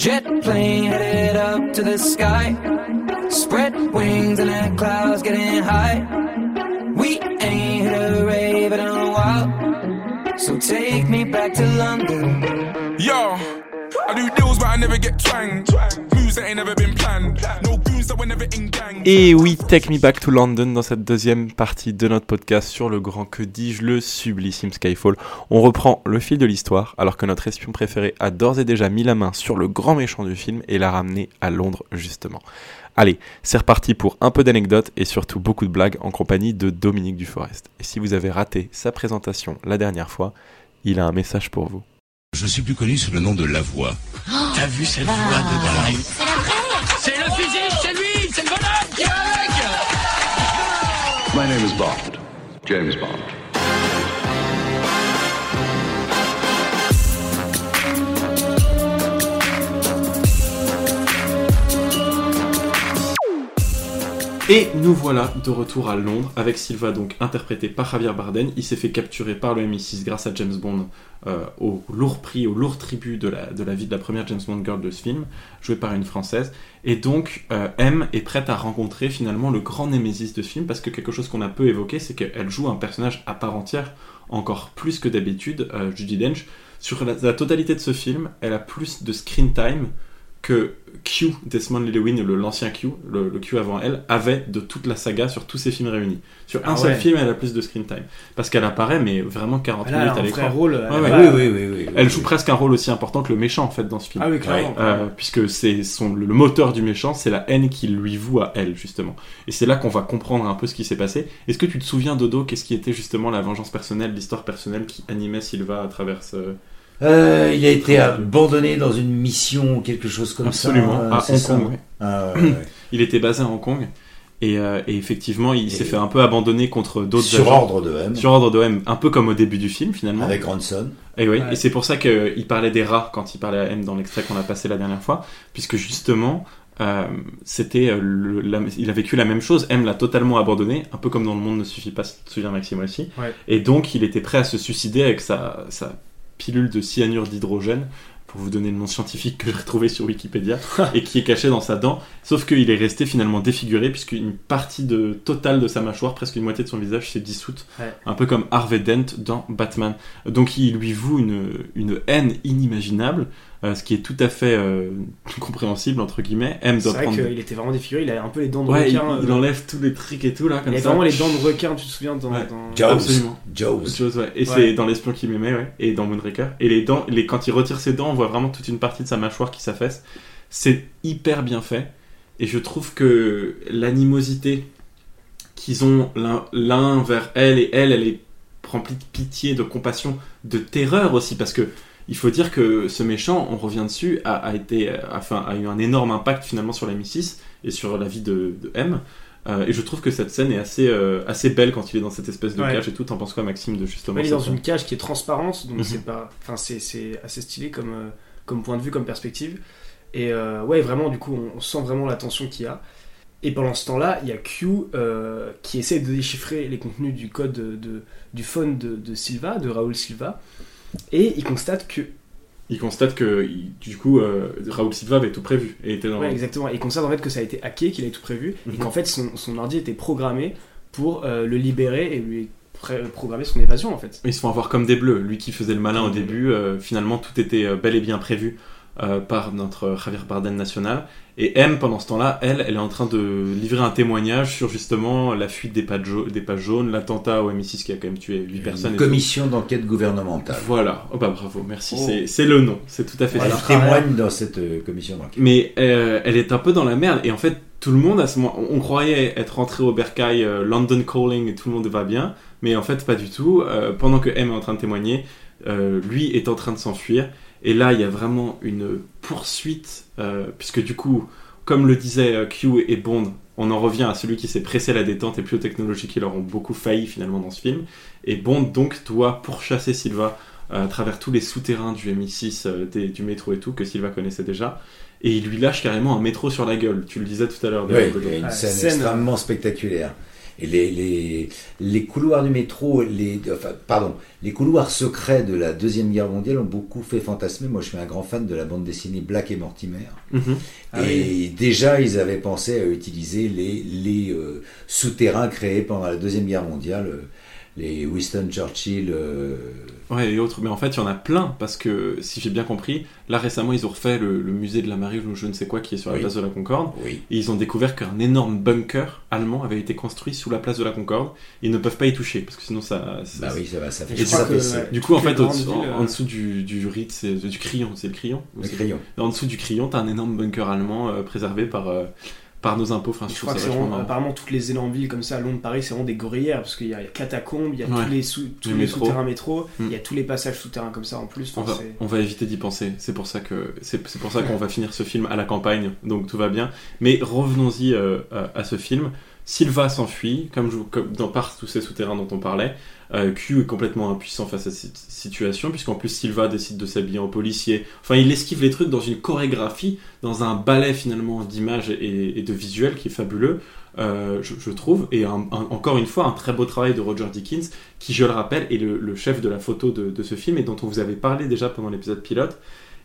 Jet plane headed up to the sky. Spread wings and the clouds getting high. We ain't hit a rave in a while. So take me back to London. Yo, I do deals but I never get twanged. Et oui, Take Me Back to London dans cette deuxième partie de notre podcast sur le grand que dis-je, le sublissime Skyfall. On reprend le fil de l'histoire alors que notre espion préféré a d'ores et déjà mis la main sur le grand méchant du film et l'a ramené à Londres justement. Allez, c'est reparti pour un peu d'anecdotes et surtout beaucoup de blagues en compagnie de Dominique Duforest. Et si vous avez raté sa présentation la dernière fois, il a un message pour vous. Je suis plus connu sous le nom de La Voix. T'as vu cette voix de dingue C'est le fusil, c'est lui, c'est le bonhomme qui va avec My name is Bond. James Bond. Et nous voilà de retour à Londres avec Silva, donc interprété par Javier Bardem. Il s'est fait capturer par le MI6 grâce à James Bond euh, au lourd prix, au lourd tribut de la, vie de la première James Bond girl de ce film, jouée par une française. Et donc, euh, M est prête à rencontrer finalement le grand némésis de ce film parce que quelque chose qu'on a peu évoqué, c'est qu'elle joue un personnage à part entière, encore plus que d'habitude, euh, Judy Dench. Sur la totalité de ce film, elle a plus de screen time que Q, Desmond Llewellyn, le- l'ancien Q, le, le Q avant elle, avait de toute la saga sur tous ses films réunis. Sur un Ah seul film, elle a plus de screen time. Parce qu'elle apparaît, mais vraiment 40 Elle a minutes à un l'écran. rôle. Elle ouais. Oui, oui, oui, oui. Elle oui. joue presque un rôle aussi important que le méchant, en fait, dans ce film. Ah oui, clairement. Euh, puisque c'est son, le moteur du méchant, c'est la haine qu'il lui voue à elle, justement. Et c'est là qu'on va comprendre un peu ce qui s'est passé. Est-ce que tu te souviens, Dodo, qu'est-ce qui était justement la vengeance personnelle, l'histoire personnelle qui animait Silva à travers ce... Euh, il a été abandonné dans une mission ou quelque chose comme Absolument, ça. euh, à Hong ça Kong, ouais. Ah, ouais, ouais. Il était basé à Hong Kong. Et, euh, et effectivement, il s'est fait un peu abandonner contre d'autres Sur agents. ordre de M, Sur ordre de M, un peu comme au début du film, finalement. avec Ranson. Et, oui, Ouais. et c'est pour ça qu'il parlait des rats quand il parlait à M dans l'extrait qu'on a passé la dernière fois, puisque justement, euh, c'était, le- la- il a vécu la même chose. M l'a totalement abandonné, un peu comme dans Le Monde ne suffit pas, si tu te souviens Maxime aussi. Ouais. Et donc, il était prêt à se suicider avec sa, sa pilule de cyanure d'hydrogène, pour vous donner le nom scientifique que j'ai retrouvé sur Wikipédia, et qui est caché dans sa dent. Sauf qu'il est resté finalement défiguré, puisqu'une partie de, totale de sa mâchoire, presque une moitié de son visage, s'est dissoute. Ouais. Un peu comme Harvey Dent dans Batman. Donc il lui voue une, une haine inimaginable, euh, ce qui est tout à fait euh, compréhensible, entre guillemets. M C'est doit vrai prendre... qu'il était vraiment défiguré. Il avait un peu les dents de Ouais, il, requin. il euh, enlève tous les trucs et tout, là, il comme avait ça. vraiment les dents de requin, tu te souviens dans. Ouais. dans- Jaws. Absolument. Jaws. Ouais. Et Ouais. c'est dans l'espion qui m'aimait, ouais. Et dans Moonraker. Et les dents, les, quand il retire ses dents, on voit vraiment toute une partie de sa mâchoire qui s'affaisse. C'est hyper bien fait. Et je trouve que l'animosité qu'ils ont l'un- l'un vers elle et elle, elle est remplie de pitié, de compassion, de terreur aussi. Parce que il faut dire que ce méchant, on revient dessus, a, a été, euh, enfin, a eu un énorme impact finalement sur la Mi6 et sur la vie de, de M. Euh, et je trouve que cette scène est assez, euh, assez belle quand il est dans cette espèce de Ouais. cage et tout. T'en penses quoi, Maxime, de justement il est dans une cage qui est transparente, donc Mhm. c'est pas, enfin c'est assez stylé comme euh, comme point de vue, comme perspective. Et euh, ouais, vraiment, du coup, on, on sent vraiment la tension qu'il y a. Et pendant ce temps-là, il y a Q euh, qui essaie de déchiffrer les contenus du code de, de- du phone de, de Silva, de Raoul Silva, et il constate que, Il constate que, du coup, euh, Raoul Silva avait tout prévu et était dans. ouais, exactement, et il constate en fait que ça a été hacké, qu'il avait tout prévu, et Mhm. qu'en fait son, son ordi était programmé pour euh, le libérer et lui programmer son évasion en fait. Ils se font avoir comme des bleus. Lui qui faisait le malin au début, euh, finalement tout était bel et bien prévu euh, par notre Javier Bardem national. Et M, pendant ce temps-là, elle, elle est en train de livrer un témoignage sur justement la fuite des pages, jau- des pages jaunes, l'attentat au MI6 qui a quand même tué 8 personnes. Une tout. commission d'enquête gouvernementale. Voilà. Oh bah bravo, merci. Oh. C'est- C'est le nom. C'est tout à fait Elle ça. témoigne dans cette euh, commission d'enquête. Mais euh, elle est un peu dans la merde. Et en fait, tout le monde, à ce moment, on, on croyait être rentré au bercail euh, London Calling et tout le monde va bien. Mais en fait, pas du tout. Euh, pendant que M est en train de témoigner, euh, lui est en train de s'enfuir. Et là, il y a vraiment une poursuite. euh, puisque du coup, comme le disait euh, Q et Bond, on en revient à celui qui s'est pressé la détente et plus aux technologies qui leur ont beaucoup failli finalement dans ce film. Et Bond donc doit pourchasser Silva euh, à travers tous les souterrains du MI6, euh, des- du métro et tout, que Silva connaissait déjà et il lui lâche carrément un métro sur la gueule. Tu le disais tout à l'heure. Oui, d'ailleurs, il y a Dodo. une Ah, scène, scène. extrêmement spectaculaire. Les, les, les couloirs du métro, les, enfin, pardon, les couloirs secrets de la Deuxième Guerre mondiale ont beaucoup fait fantasmer. Moi, je suis un grand fan de la bande dessinée Black et Mortimer. Mhm. Ah et déjà, ils avaient pensé à utiliser les, les euh, souterrains créés pendant la Deuxième Guerre mondiale, euh, les Winston Churchill. euh, Ouais, et autres. Mais en fait, il y en a plein, parce que si j'ai bien compris, là récemment, ils ont refait le, le musée de la marine ou je ne sais quoi qui est sur la Oui. place de la Concorde. oui. Et ils ont découvert qu'un énorme bunker allemand avait été construit sous la place de la Concorde. Ils ne peuvent pas y toucher, parce que sinon ça. ça- Bah oui, ça va, ça fait ça fait ça. Du coup, en fait, en, euh, dessous du, du c'est du crayon, c'est le crayon ou Le. En dessous du crayon, t'as un énorme bunker allemand euh, préservé par, euh, par nos impôts. Enfin, je, crois que c'est vraiment- apparemment toutes les énormes villes comme ça, Londres, Paris, c'est vraiment des gruyères parce qu'il y a catacombes, il y a Ouais. tous les, sous, tous Le les métro. souterrains métro, Mm. il y a tous les passages souterrains comme ça en plus. On va, c'est- on va éviter d'y penser. C'est pour ça que c'est c'est pour ça qu'on va finir ce film à la campagne, donc tout va bien. Mais revenons-y euh, à, à ce film. Silva s'enfuit, comme, dans par tous ces souterrains dont on parlait. Euh, Q est complètement impuissant face à cette situation, puisqu'en plus Silva décide de s'habiller en policier. Enfin, il esquive les trucs dans une chorégraphie, dans un ballet finalement d'images et, de visuels qui est fabuleux, euh, je, trouve. Et encore une fois, un très beau travail de Roger Dickens, qui, je le rappelle, est le, le chef de la photo de, de ce film et dont on vous avait parlé déjà pendant l'épisode pilote,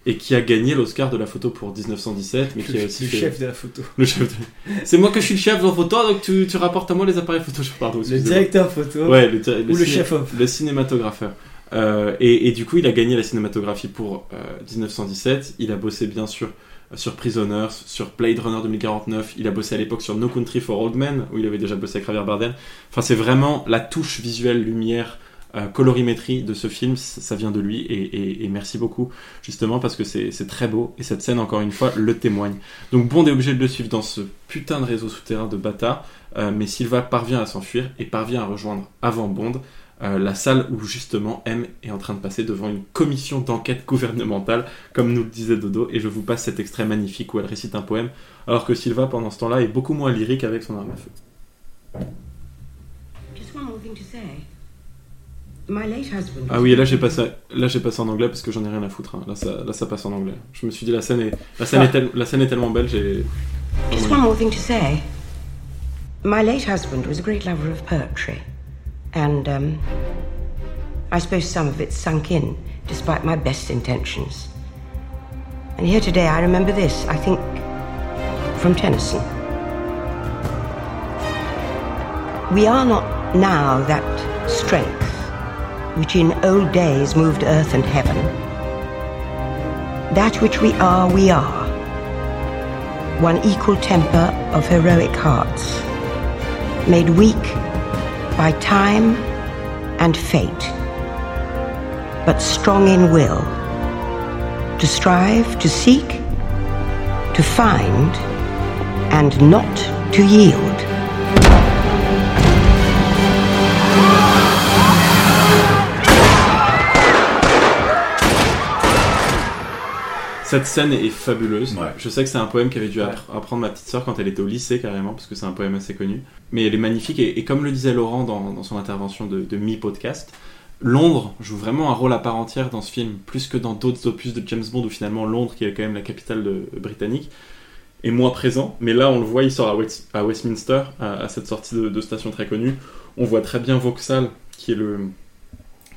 et qui a gagné l'Oscar de la photo pour 1917, mais qui a le, aussi le fait- chef de la photo. le chef de- C'est moi que je suis le chef de la photo, donc tu, tu rapportes à moi les appareils photo. Pardon, Le directeur photo Ouais, le, dir- ou le ciné- chef-op. le cinématographeur. Euh, et, et du coup, il a gagné la cinématographie pour euh, 1917. Il a bossé bien sûr sur Prisoners, sur Blade Runner 2049. Il a bossé à l'époque sur No Country for Old Men, où il avait déjà bossé avec Javier Bardem. Enfin, c'est vraiment la touche visuelle, lumière, euh, colorimétrie de ce film. Ça vient de lui. Et, merci beaucoup, justement, parce que c'est très beau. Et cette scène, encore une fois, le témoigne. Donc Bond est obligé de le suivre dans ce putain de réseau souterrain de bâtards. Euh, mais Silva parvient à s'enfuir et parvient à rejoindre avant Bond euh, la salle où justement M est en train de passer devant une commission d'enquête gouvernementale, comme nous le disait Dodo, et je vous passe cet extrait magnifique où elle récite un poème, alors que Silva pendant ce temps-là est beaucoup moins lyrique avec son arme à feu. My late husband. Ah oui, et là j'ai passé, là j'ai passé en anglais parce que j'en ai rien à foutre. hein. Là, ça, là ça passe en anglais. Je me suis dit la scène est, la scène est, tel- la scène est tellement belle, j'ai. Just one more thing to say. My late husband was a great lover of poetry, and um, I suppose some of it sunk in, despite my best intentions. And here today, I remember this. I think from Tennyson. We are not now that strength which in old days moved earth and heaven. That which we are, we are one equal temper of heroic hearts, made weak by time and fate, but strong in will, to strive, to seek, to find, and not to yield. Cette scène est fabuleuse. Ouais. Je sais que c'est un poème qu'avait dû apprendre ma petite sœur quand elle était au lycée carrément, parce que c'est un poème assez connu. Mais elle est magnifique et, et comme le disait Laurent dans, dans son intervention de, de mi-podcast, Londres joue vraiment un rôle à part entière dans ce film, plus que dans d'autres opus de James Bond où finalement Londres, qui est quand même la capitale de- britannique, est moins présent. Mais là, on le voit, il sort à, West- à Westminster, à, à cette sortie de, de station très connue. On voit très bien Vauxhall, qui est le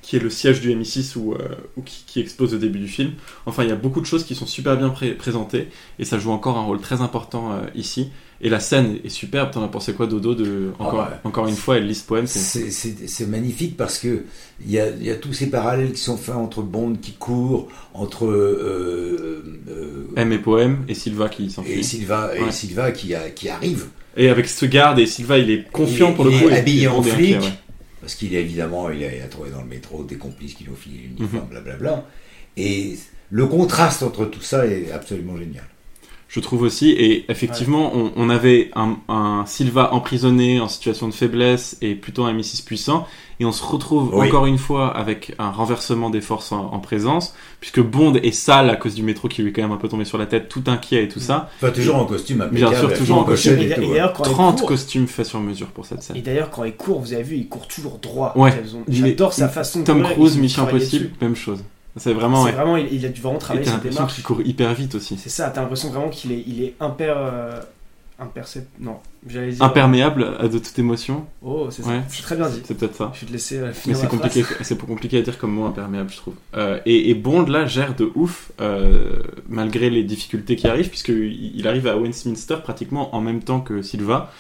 qui est le siège du MI6 ou, euh, ou qui, qui expose au début du film. Enfin, il y a beaucoup de choses qui sont super bien pré- présentées et ça joue encore un rôle très important euh, ici. Et la scène est superbe. T'en as pensé quoi, Dodo de encore, encore une fois, elle lit ce poème. c'est- magnifique parce que il y a, il y a tous ces parallèles qui sont faits entre Bond qui court, entre euh, euh, M et poème et Silva qui et s'enfuit. Silva et. Silva qui, a, qui arrive Et avec ce garde et Silva, il est confiant Il- pour le il coup. est et- habillé et en flic. ouais. Parce qu'il a évidemment il a, il a trouvé dans le métro des complices qui lui ont filé l'uniforme, Mhm. blablabla. Et le contraste entre tout ça est absolument génial. Je trouve aussi, et effectivement, on, on avait un, un Silva emprisonné en situation de faiblesse et plutôt un M6 puissant, et on se retrouve Oui. encore une fois avec un renversement des forces en, en présence, puisque Bond est sale à cause du métro qui lui est quand même un peu tombé sur la tête, tout inquiet et tout ça. Enfin toujours en costume Bien sûr, toujours en costume. et Et tout, et ouais. d'ailleurs, quand il 30 court, costumes faits sur mesure pour cette scène. et d'ailleurs, quand il court, vous avez vu, il court toujours droit. Ouais. J'adore sa façon de Tom Cruise, Mission Impossible, dessus. même chose. C'est vraiment, C'est ouais. vraiment, il, il a dû vraiment travailler l'impression démarche. qu'il court hyper vite aussi. C'est ça, t'as l'impression vraiment qu'il est, il est hyper, euh, impercept... Non, j'allais dire. Imperméable à de toute émotion. Oh, c'est ça. Ouais. C'est très bien dit. C'est peut-être ça. Je vais te laisser euh, Mais finir c'est la compliqué, c'est compliqué à dire comme mot imperméable, je trouve. Euh, et, et Bond là gère de ouf euh, malgré les difficultés qui arrivent, puisque il il arrive à Westminster pratiquement en même temps que Silva.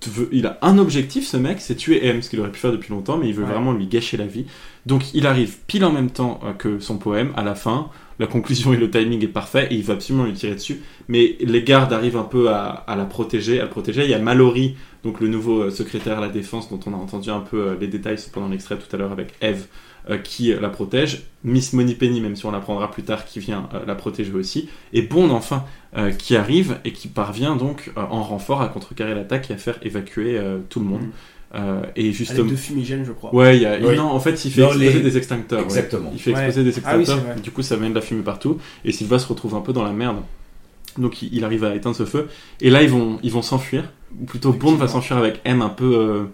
Qui veut, il a un objectif, ce mec, c'est tuer M, ce qu'il aurait pu faire depuis longtemps, mais il veut Ouais. vraiment lui gâcher la vie. Donc il arrive pile en même temps euh, que son poème, à la fin. La conclusion et le timing est parfait, et il va absolument lui tirer dessus. Mais les gardes arrivent un peu à, à la protéger, à le protéger. Il y a Mallory, donc le nouveau euh, secrétaire à la défense, dont on a entendu un peu euh, les détails pendant l'extrait tout à l'heure avec Eve, euh, qui euh, la protège. Miss Moneypenny, même si on l'apprendra plus tard, qui vient euh, la protéger aussi. Et Bond, enfin, euh, qui arrive et qui parvient donc euh, en renfort à contrecarrer l'attaque et à faire évacuer euh, tout le monde. Euh, et Avec justement. de fumigène, je crois. Ouais, il y a... Oui. non, en fait, il fait Non, exploser les- des extincteurs. ouais. Exactement. Il fait Ouais. exploser des Ah oui, extincteurs. du coup, ça mène de la fumée partout. Et Silva se retrouve un peu dans la merde. Donc, il, arrive à éteindre ce feu. Et là, ils vont, ils vont s'enfuir. Ou plutôt, Bond va s'enfuir avec M un peu euh,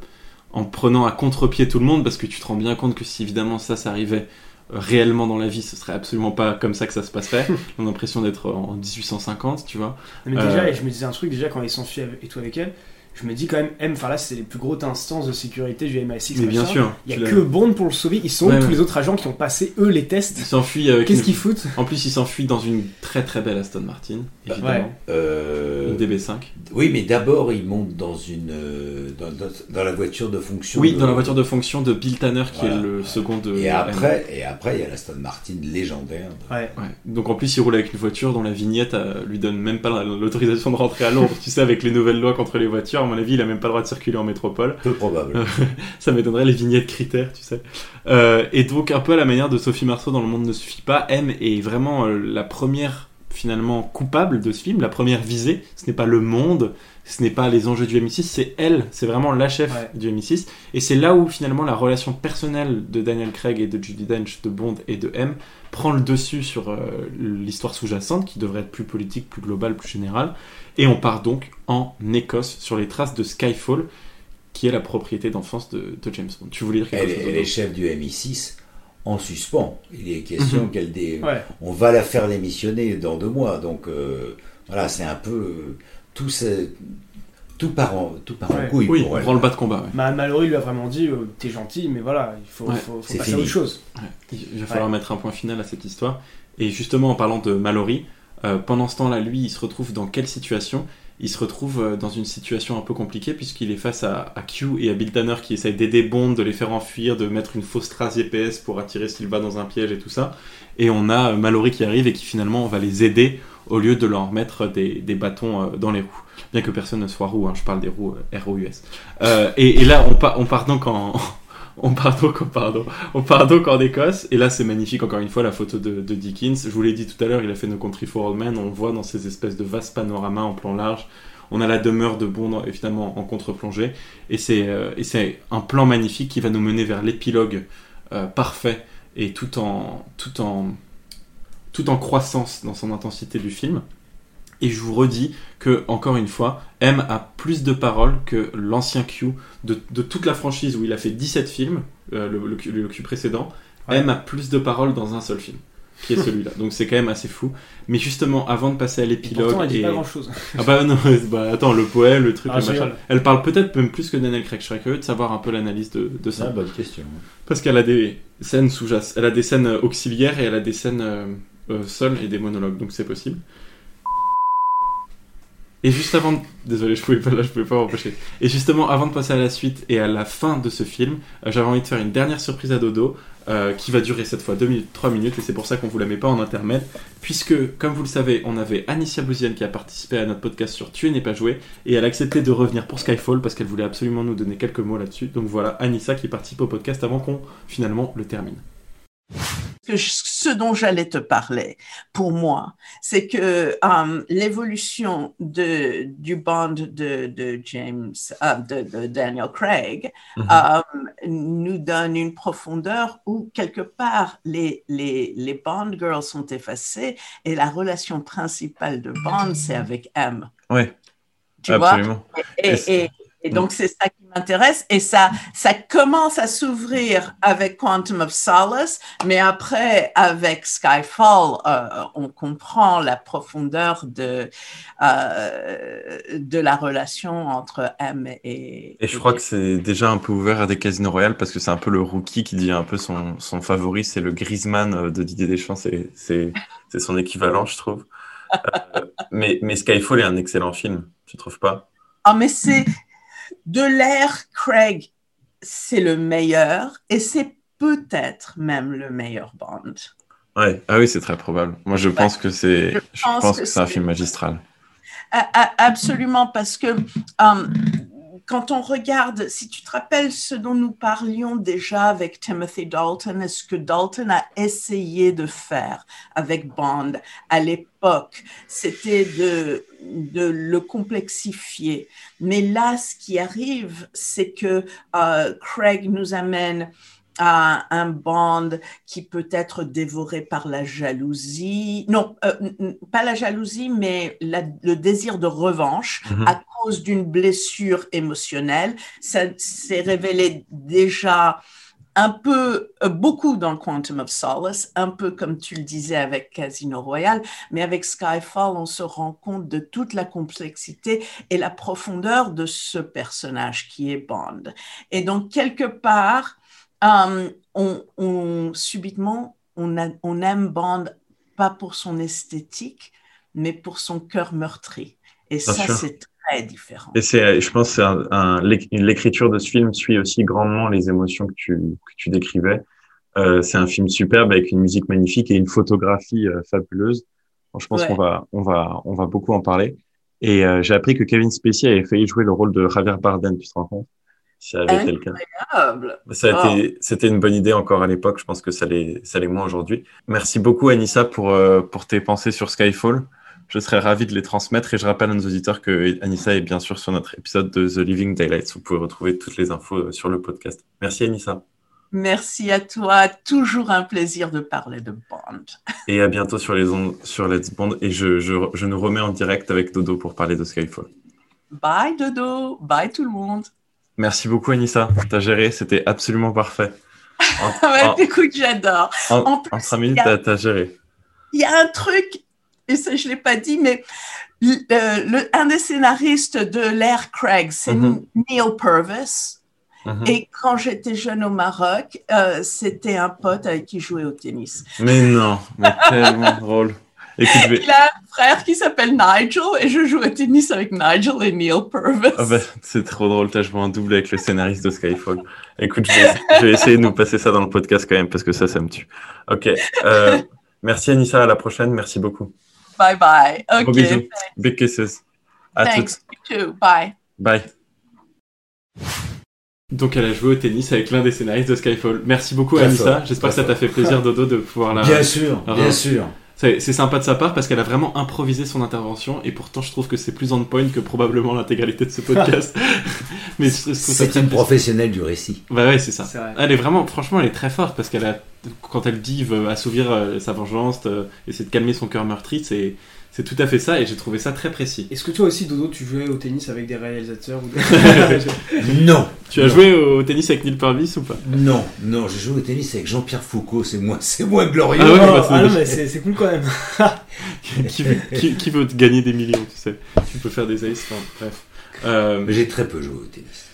en prenant à contre-pied tout le monde. Parce que tu te rends bien compte que si évidemment ça, ça arrivait euh, réellement dans la vie, ce serait absolument pas comme ça que ça se passerait. On a l'impression d'être en 1850, tu vois. Mais déjà, Euh, et je me disais un truc, déjà quand ils s'enfuient et tout avec elle, je me dis quand même, M, enfin là, c'est les plus grosses instances de sécurité du MI6. Mais bien sûr. Il y tu a que Bond pour le sauver. Ils sont Ouais, tous ouais. les autres agents qui ont passé eux les tests s'enfuit avec Qu'est-ce une- qu'ils foutent En plus, il s'enfuit dans une très très belle Aston Martin, évidemment. Ouais. Euh, Une DB5. Oui, mais d'abord, il monte dans une euh, dans, dans- dans la voiture de fonction. Oui, de- dans la voiture de fonction de Bill Tanner, qui Voilà. est le second de. Et M. après, et après, il y a la Aston Martin légendaire. Ouais. Ouais. Donc en plus, il roule avec une voiture dont la vignette euh, lui donne même pas la- l'autorisation de rentrer à Londres. tu sais, avec les nouvelles lois contre les voitures, à mon avis, il a même pas le droit de circuler en métropole. Peu probable. Ça m'étonnerait les vignettes critères, tu sais. Euh, et donc, un peu à la manière de Sophie Marceau dans Le Monde ne suffit pas, M est vraiment euh, la première, finalement, coupable de ce film, la première visée. Ce n'est pas le monde, ce n'est pas les enjeux du MI6, c'est elle, c'est vraiment la chef Ouais. du MI6. Et c'est là où, finalement, la relation personnelle de Daniel Craig et de Judy Dench, de Bond et de M, prend le dessus sur euh, l'histoire sous-jacente, qui devrait être plus politique, plus globale, plus générale. Et on part donc en Écosse, sur les traces de Skyfall, qui est la propriété d'enfance de, de James Bond. Tu voulais dire quelque Elle, chose elle est chef du MI6 en suspens. Il est question Mhm. qu'elle dé... Ouais. On va la faire démissionner dans deux mois. Donc euh, voilà, c'est un peu tout, ce- tout part en tout part en Ouais. couille Oui, pour on elle. prend le bas de combat. ouais. Ma- Mallory lui a vraiment dit euh, T'es gentil, mais voilà, il faut, Ouais, faut, faut c'est passer à fini. autre chose. Ouais, Il va falloir mettre un point final à cette histoire. Et justement, en parlant de Mallory, euh, pendant ce temps-là, lui, il se retrouve dans quelle situation? Il se retrouve euh, dans une situation un peu compliquée puisqu'il est face à, Q et à Bill Tanner qui essayent d'aider Bond, de les faire enfuir, de mettre une fausse trace GPS pour attirer Silva dans un piège et tout ça. Et on a euh, Mallory qui arrive et qui finalement va les aider au lieu de leur mettre des, bâtons dans les roues. Bien que personne ne soit roue, hein, je parle des roues ROUS. Euh, et, et là, on part donc en... On part donc, on part en Écosse, et là c'est magnifique encore une fois la photo de, Dickens. Je vous l'ai dit tout à l'heure, il a fait No Country for Old Men, on voit dans ces espèces de vastes panoramas en plan large. On a la demeure de Bond évidemment en contre-plongée, et c'est euh, et c'est un plan magnifique qui va nous mener vers l'épilogue euh, parfait et tout en tout en tout en croissance dans son intensité du film. Et je vous redis que, encore une fois, M a plus de paroles que l'ancien Q de, de toute la franchise où il a fait 17 films, euh, le, le Q, le Q précédent. Ouais. M a plus de paroles dans un seul film, qui est celui-là. Donc c'est quand même assez fou. Mais justement, avant de passer à Et l'épilogue. pourtant, elle dit et- pas grand chose. Ah bah non, bah attends, le poème, le truc, Ah, le machin. Elle parle peut-être même plus que Daniel Craig. Je serais curieux de savoir un peu l'analyse de, de ça. Ah, bonne question. Parce qu'elle a des scènes sous jace Elle a des scènes auxiliaires et elle a des scènes euh, euh, seules et des monologues, donc c'est possible. Et juste avant, de- désolé, je pouvais pas là, je pouvais pas m'empêcher. Et justement, avant de passer à la suite et à la fin de ce film, euh, j'avais envie de faire une dernière surprise à Dodo, euh, qui va durer cette fois 2 minutes, 3 minutes, et c'est pour ça qu'on vous la met pas en intermède, puisque, comme vous le savez, on avait Anicia Bouziane qui a participé à notre podcast sur Tuer n'est pas joué, et elle a accepté de revenir pour Skyfall parce qu'elle voulait absolument nous donner quelques mots là-dessus. Donc voilà, Anissa qui participe au podcast avant qu'on finalement le termine. Que je- ce dont j'allais te parler, pour moi, c'est que euh, l'évolution de, du bond de, de James, euh, de, de Daniel Craig, Mhm. euh, nous donne une profondeur où, quelque part, les, les, les Bond girls sont effacées et la relation principale de Bond, c'est avec M. Ouais, Tu vois? Et, Et c'est- et, Et donc, c'est ça qui m'intéresse. Et ça, ça commence à s'ouvrir avec Quantum of Solace, mais après, avec Skyfall, euh, on comprend la profondeur de, euh, de la relation entre M et. Et je crois que c'est déjà un peu ouvert à des casinos royales parce que c'est un peu le rookie qui dit un peu son, son favori, c'est le Griezmann euh, de Didier Deschamps, c'est son équivalent, je trouve. Euh, mais, mais Skyfall est un excellent film, tu trouves pas? Ah, mais c'est de l'ère Craig, c'est le meilleur et c'est peut-être même le meilleur Bond. Ouais, ah oui, c'est très probable. Moi, je pense que c'est, Je je pense pense que que c'est un film magistral. Absolument, parce que euh, quand on regarde, si tu te rappelles ce dont nous parlions déjà avec Timothy Dalton, est ce que Dalton a essayé de faire avec Bond à l'époque, c'était de, le complexifier. Mais là, ce qui arrive, c'est que euh, Craig nous amène à un Bond qui peut être dévoré par la jalousie. Non, euh, pas la jalousie, mais la- le désir de revanche Mhm. à cause d'une blessure émotionnelle. Ça s'est révélé déjà un peu, euh, beaucoup dans Quantum of Solace, un peu comme tu le disais avec Casino Royale, mais avec Skyfall, on se rend compte de toute la complexité et la profondeur de ce personnage qui est Bond. Et donc, quelque part, euh, on, on- subitement, on, a- on aime Bond pas pour son esthétique, mais pour son cœur meurtri. Et Bien ça, c'est très différent. Et c'est, je pense, un, un- l'éc- l'écriture de ce film suit aussi grandement les émotions que tu, que tu décrivais. Euh, c'est un film superbe avec une musique magnifique et une photographie euh, fabuleuse. Bon, je pense Ouais. qu'on va, on va, on va beaucoup en parler. Et euh, j'ai appris que Kevin Spacey avait failli jouer le rôle de Javier Bardem, tu te rends compte? Si ça avait été le cas. Incroyable. Ça a Wow. été, c'était une bonne idée encore à l'époque. Je pense que ça l'est, ça l'est moins aujourd'hui. Merci beaucoup, Anissa, pour, euh, pour tes pensées sur Skyfall. Je serais ravi de les transmettre et je rappelle à nos auditeurs que Anissa est bien sûr sur notre épisode de The Living Daylights. Vous pouvez retrouver toutes les infos euh, sur le podcast. Merci, Anissa. Merci à toi. Toujours un plaisir de parler de Bond. Et à bientôt sur les ondes, sur Let's Bond. Et je, je, je nous remets en direct avec Dodo pour parler de Skyfall. Bye Dodo. Bye tout le monde. Merci beaucoup, Anissa. T'as géré, c'était absolument parfait. En, Ouais, en- écoute, j'adore. en- en plus, en cinq il y minutes, a- t'as, t'as géré. Il y a un truc, et ça je ne l'ai pas dit, mais le, le- un des scénaristes de l'ère Craig, c'est Mhm. Neil Purvis. Mhm. Et quand j'étais jeune au Maroc, euh, c'était un pote avec qui je jouais au tennis. Mais non, mais tellement drôle. Écoute, je vais, Il a un frère qui s'appelle Nigel et je joue au tennis avec Nigel et Neil Purvis. Ah bah, c'est trop drôle, t'as joué en double avec le scénariste de Skyfall. Écoute, je vais, je vais essayer de nous passer ça dans le podcast quand même, parce que ça, ça me tue. Ok. euh, merci Anissa, à la prochaine, merci beaucoup. Bye bye. Gros Ok. bisous. Big kisses. À Thanks. toutes. You too. Bye. Bye. Donc elle a joué au tennis avec l'un des scénaristes de Skyfall. Merci beaucoup Anissa. J'espère que ça t'a fait plaisir Dodo de pouvoir la. Bien sûr, bien sûr. C'est sympa de sa part parce qu'elle a vraiment improvisé son intervention et pourtant je trouve que c'est plus on point que probablement l'intégralité de ce podcast. Mais C'est une professionnelle du récit. Bah ouais, c'est ça. Elle est vraiment, franchement, elle est très forte parce qu'elle a, quand elle dit veut assouvir euh, sa vengeance, euh, essayer de calmer son cœur meurtri, c'est, c'est tout à fait ça et j'ai trouvé ça très précis. Est-ce que toi aussi, Dodo, tu jouais au tennis avec des réalisateurs ou des... Non. Tu as Non. joué au tennis avec Neil Purvis ou pas? Non, non, j'ai joué au tennis avec Jean-Pierre Foucault, c'est moins, c'est moins glorieux. Ah ouais, Oh, bah, ah non, mais c'est cool quand même. qui, veut, qui, qui veut te gagner des millions, tu sais? Tu peux faire des aces, enfin, bref. Euh, Mais j'ai très peu joué au tennis.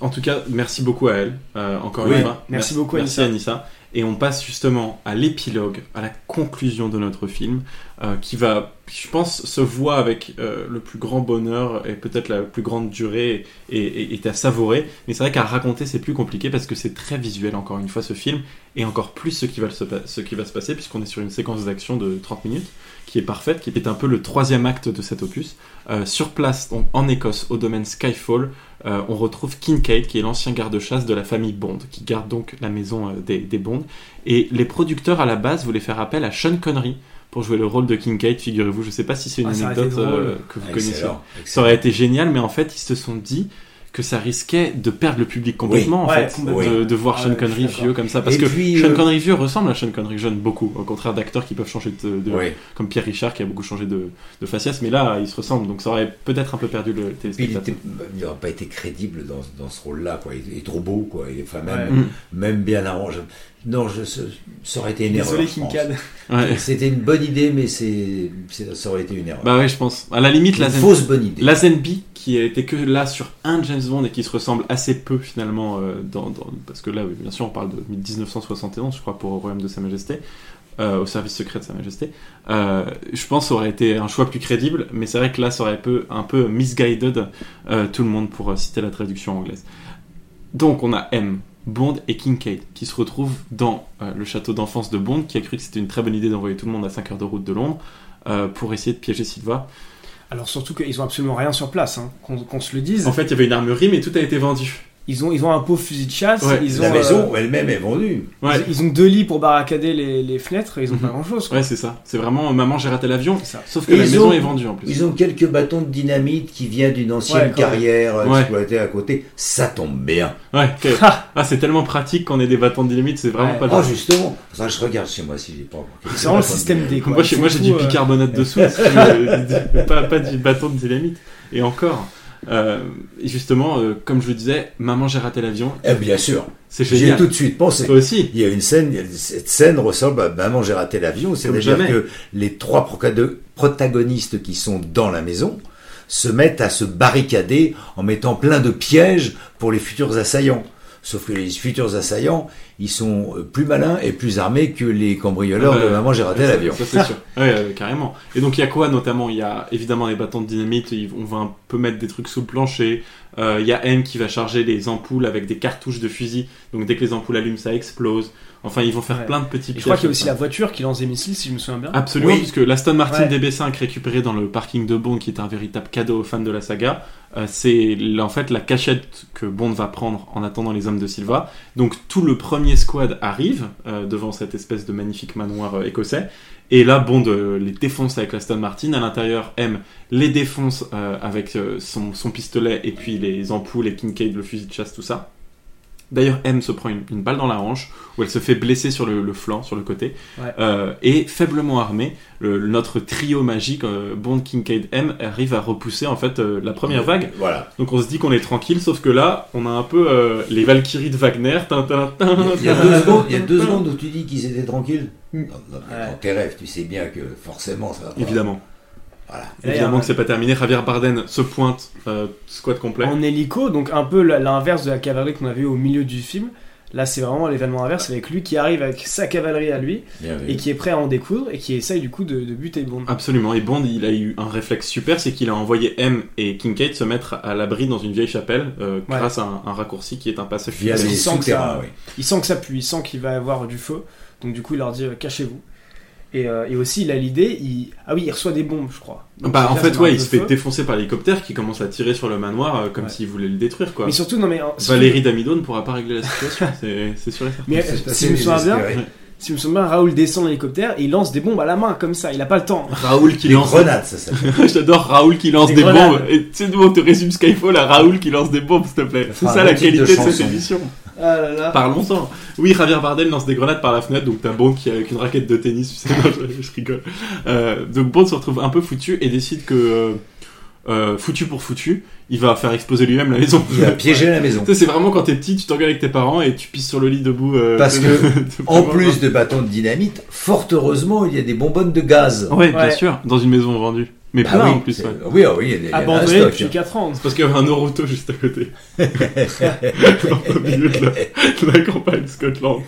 En tout cas, merci beaucoup à elle, euh, encore Oui, une fois. merci beaucoup, Merci Anissa. Et on passe justement à l'épilogue, à la conclusion de notre film, euh, qui va, je pense, se voit avec euh, le plus grand bonheur et peut-être la plus grande durée et, à savourer. Mais c'est vrai qu'à raconter, c'est plus compliqué parce que c'est très visuel, encore une fois, ce film, et encore plus ce qui va se, ce qui va se passer, puisqu'on est sur une séquence d'action de 30 minutes, qui est parfaite, qui est un peu le troisième acte de cet opus. Euh, sur place, donc en Écosse, au domaine Skyfall, euh, on retrouve Kincaid, qui est l'ancien garde-chasse de la famille Bond, qui garde donc la maison euh, des, des Bond. Et les producteurs à la base voulaient faire appel à Sean Connery pour jouer le rôle de Kincaid, figurez-vous. Je sais pas si c'est une Ah, anecdote euh, que vous Ah, connaissez. excellent, Ça aurait été génial, mais en fait, ils se sont dit que ça risquait de perdre le public complètement, Oui. en Ouais, fait, complètement. de, de voir Ah Sean Connery vieux comme ça. Parce Et que puis, Sean euh, Connery vieux ressemble à Sean Connery jeune beaucoup, au contraire d'acteurs qui peuvent changer de, de- Oui. comme Pierre Richard qui a beaucoup changé de, de faciès, mais là, il se ressemble, donc ça aurait peut-être un peu perdu le téléspectateur. était- il n'aurait pas été crédible dans, dans ce rôle-là, quoi. Il est trop beau, quoi. Il est, enfin, même, Ouais. Mm. même bien arrangé. Non, je, ça aurait été une erreur. Désolé. Cad. Ouais. C'était une bonne idée, mais c'est, ça aurait été une erreur. Bah ouais, je pense. À la limite, une la fausse bonne idée. Lazenby, qui était que là sur un James Et qui se ressemble assez peu finalement, euh, parce que là, oui, bien sûr, on parle de 1971, je crois, pour Au Royaume de Sa Majesté, euh, au service secret de Sa Majesté. Euh, je pense aurait été un choix plus crédible, mais c'est vrai que là, ça aurait peu, un peu misguided tout le monde pour citer la traduction anglaise. Donc, on a M. Bond et Kincaid qui se retrouvent dans le château d'enfance de Bond qui a cru que c'était une très bonne idée d'envoyer tout le monde à 5 heures de route de Londres pour essayer de piéger Silva. Alors surtout qu'ils ont absolument rien sur place, hein, qu'on qu'on se le dise. En fait, il y avait une armurerie, mais tout a été vendu. Ils ont, ils ont un pauvre fusil de chasse. Ouais. ils ont, La euh, maison elle-même est vendue. Ouais, ils, ils ont deux lits pour barricader les, les fenêtres et ils ont Mhm. pas grand chose. ouais c'est ça. C'est vraiment maman, j'ai raté l'avion. Sauf que Et la maison ont- est vendue en plus. Ils ont quelques bâtons de dynamite qui viennent d'une ancienne Ouais, carrière euh, Ouais. exploitée à côté. Ça tombe bien. Ouais, ah, c'est tellement pratique qu'on ait des bâtons de dynamite, c'est vraiment Ouais. pas Oh, justement. Ça, je regarde chez moi si j'ai pas C'est vraiment le système dynamite. D. Quoi. Moi, j'ai, moi, du euh, bicarbonate de soude, pas, pas du bâton de dynamite. Et encore. Euh, et justement, euh, comme je le disais, maman, j'ai raté l'avion. Eh bien sûr. C'est tout de suite pensé. Toi aussi. Il y a une scène, cette scène ressemble à Maman, j'ai raté l'avion. C'est-à-dire que les trois protagonistes qui sont dans la maison se mettent à se barricader en mettant plein de pièges pour les futurs assaillants. Sauf que les futurs assaillants, ils sont euh, plus malins et plus armés que les cambrioleurs Ah bah, de Maman, j'ai raté l'avion. Ça, c'est sûr. Ouais, euh, carrément. Et donc, il y a quoi notamment? Il y a évidemment des bâtons de dynamite. On va un peu mettre des trucs sous le plancher. Euh, Il y a M qui va charger les ampoules avec des cartouches de fusil. Donc, dès que les ampoules allument, ça explose. Enfin, ils vont faire Ouais. plein de petits Et je crois qu'il y a aussi ça. la voiture qui lance des missiles, si je me souviens bien. Absolument, Oui. puisque l'Aston Martin Ouais. DB5 récupéré dans le parking de Bond, qui est un véritable cadeau aux fans de la saga, euh, c'est en fait la cachette que Bond va prendre en attendant les hommes de Silva. Donc tout le premier squad arrive euh, devant cette espèce de magnifique manoir euh, écossais. Et là, Bond euh, les défonce avec l'Aston Martin. À l'intérieur, M les défonce euh, avec euh, son, son pistolet et puis les ampoules et Kincaid, le fusil de chasse, tout ça. D'ailleurs, M se prend une, une balle dans la hanche, où elle se fait blesser sur le, le flanc, sur le côté. Ouais. Euh, et faiblement armé, le- notre trio magique, euh, Bond, Kincaid, M, arrive à repousser en fait euh, la première vague. Voilà. Donc on se dit qu'on est tranquille, sauf que là, on a un peu euh, les Valkyries de Wagner. Il y a deux secondes, il y a tin, deux tin. secondes où tu dis qu'ils étaient tranquilles. Dans, dans- Ouais. dans tes rêves, tu sais bien que forcément ça va pas. Évidemment. Voilà. Et il Évidemment un- que c'est pas terminé. Javier Bardem se pointe, euh, squad complet. En hélico, donc un peu l'inverse de la cavalerie qu'on a vu au milieu du film. Là, c'est vraiment l'événement inverse avec lui qui arrive avec sa cavalerie à lui Bien et qui est prêt à en découdre et qui essaye du coup de, de buter Bond. Absolument. Et Bond, il a eu un réflexe super, c'est qu'il a envoyé M et Kincaid se mettre à l'abri dans une vieille chapelle euh, Ouais. grâce à un, un raccourci qui est un passage les qu'il sent que ça-. Il sent que ça pue, il sent qu'il va y avoir du feu. Donc du coup, il leur dit euh, cachez-vous. Et, euh, et aussi, il a l'idée, il... ah oui, il reçoit des bombes, je crois. Donc, Bah, en ça fait, ouais, il se fait feu. défoncer par l'hélicoptère qui commence à tirer sur le manoir euh, comme Ouais. s'il voulait le détruire, quoi. Mais surtout, non mais euh, Valérie Damido ne pourra pas régler la situation, c'est c'est sûr et certain. Mais si je me souviens bien, désespéré. si je me souviens bien, Raoul descend de l'hélicoptère et il lance des bombes à la main comme ça. Il a pas le temps. Raoul qui Des lance. grenades, ça s'appelle. J'adore Raoul qui lance Des bombes. Et tu sais, nous, on te résume Skyfall à Raoul qui lance des bombes, s'il te plaît. C'est ça la de qualité de, cette émission. Ah là là. Parlons-en. Oui, Javier Bardem lance des grenades par la fenêtre, donc t'as Bond qui est avec une raquette de tennis, tu sais, non, je, je rigole. Euh, donc Bond se retrouve un peu foutu et décide que, euh, euh, foutu pour foutu, il va faire exploser lui-même la maison. Il a piégé la maison. Tu sais, c'est vraiment quand t'es petit, tu t'engueules avec tes parents et tu pisses sur le lit debout. euh, Parce que, de- En plus de bâtons de dynamite, fort heureusement, il y a des bonbonnes de gaz. Ouais, bien sûr, dans une maison vendue. Mais Ah plein oui, en plus, ouais. oui, ah oui, il y a un Abandonné depuis 4 ans. C'est parce qu'il y avait un Naruto juste à côté. au milieu de la, de la campagne Scotland.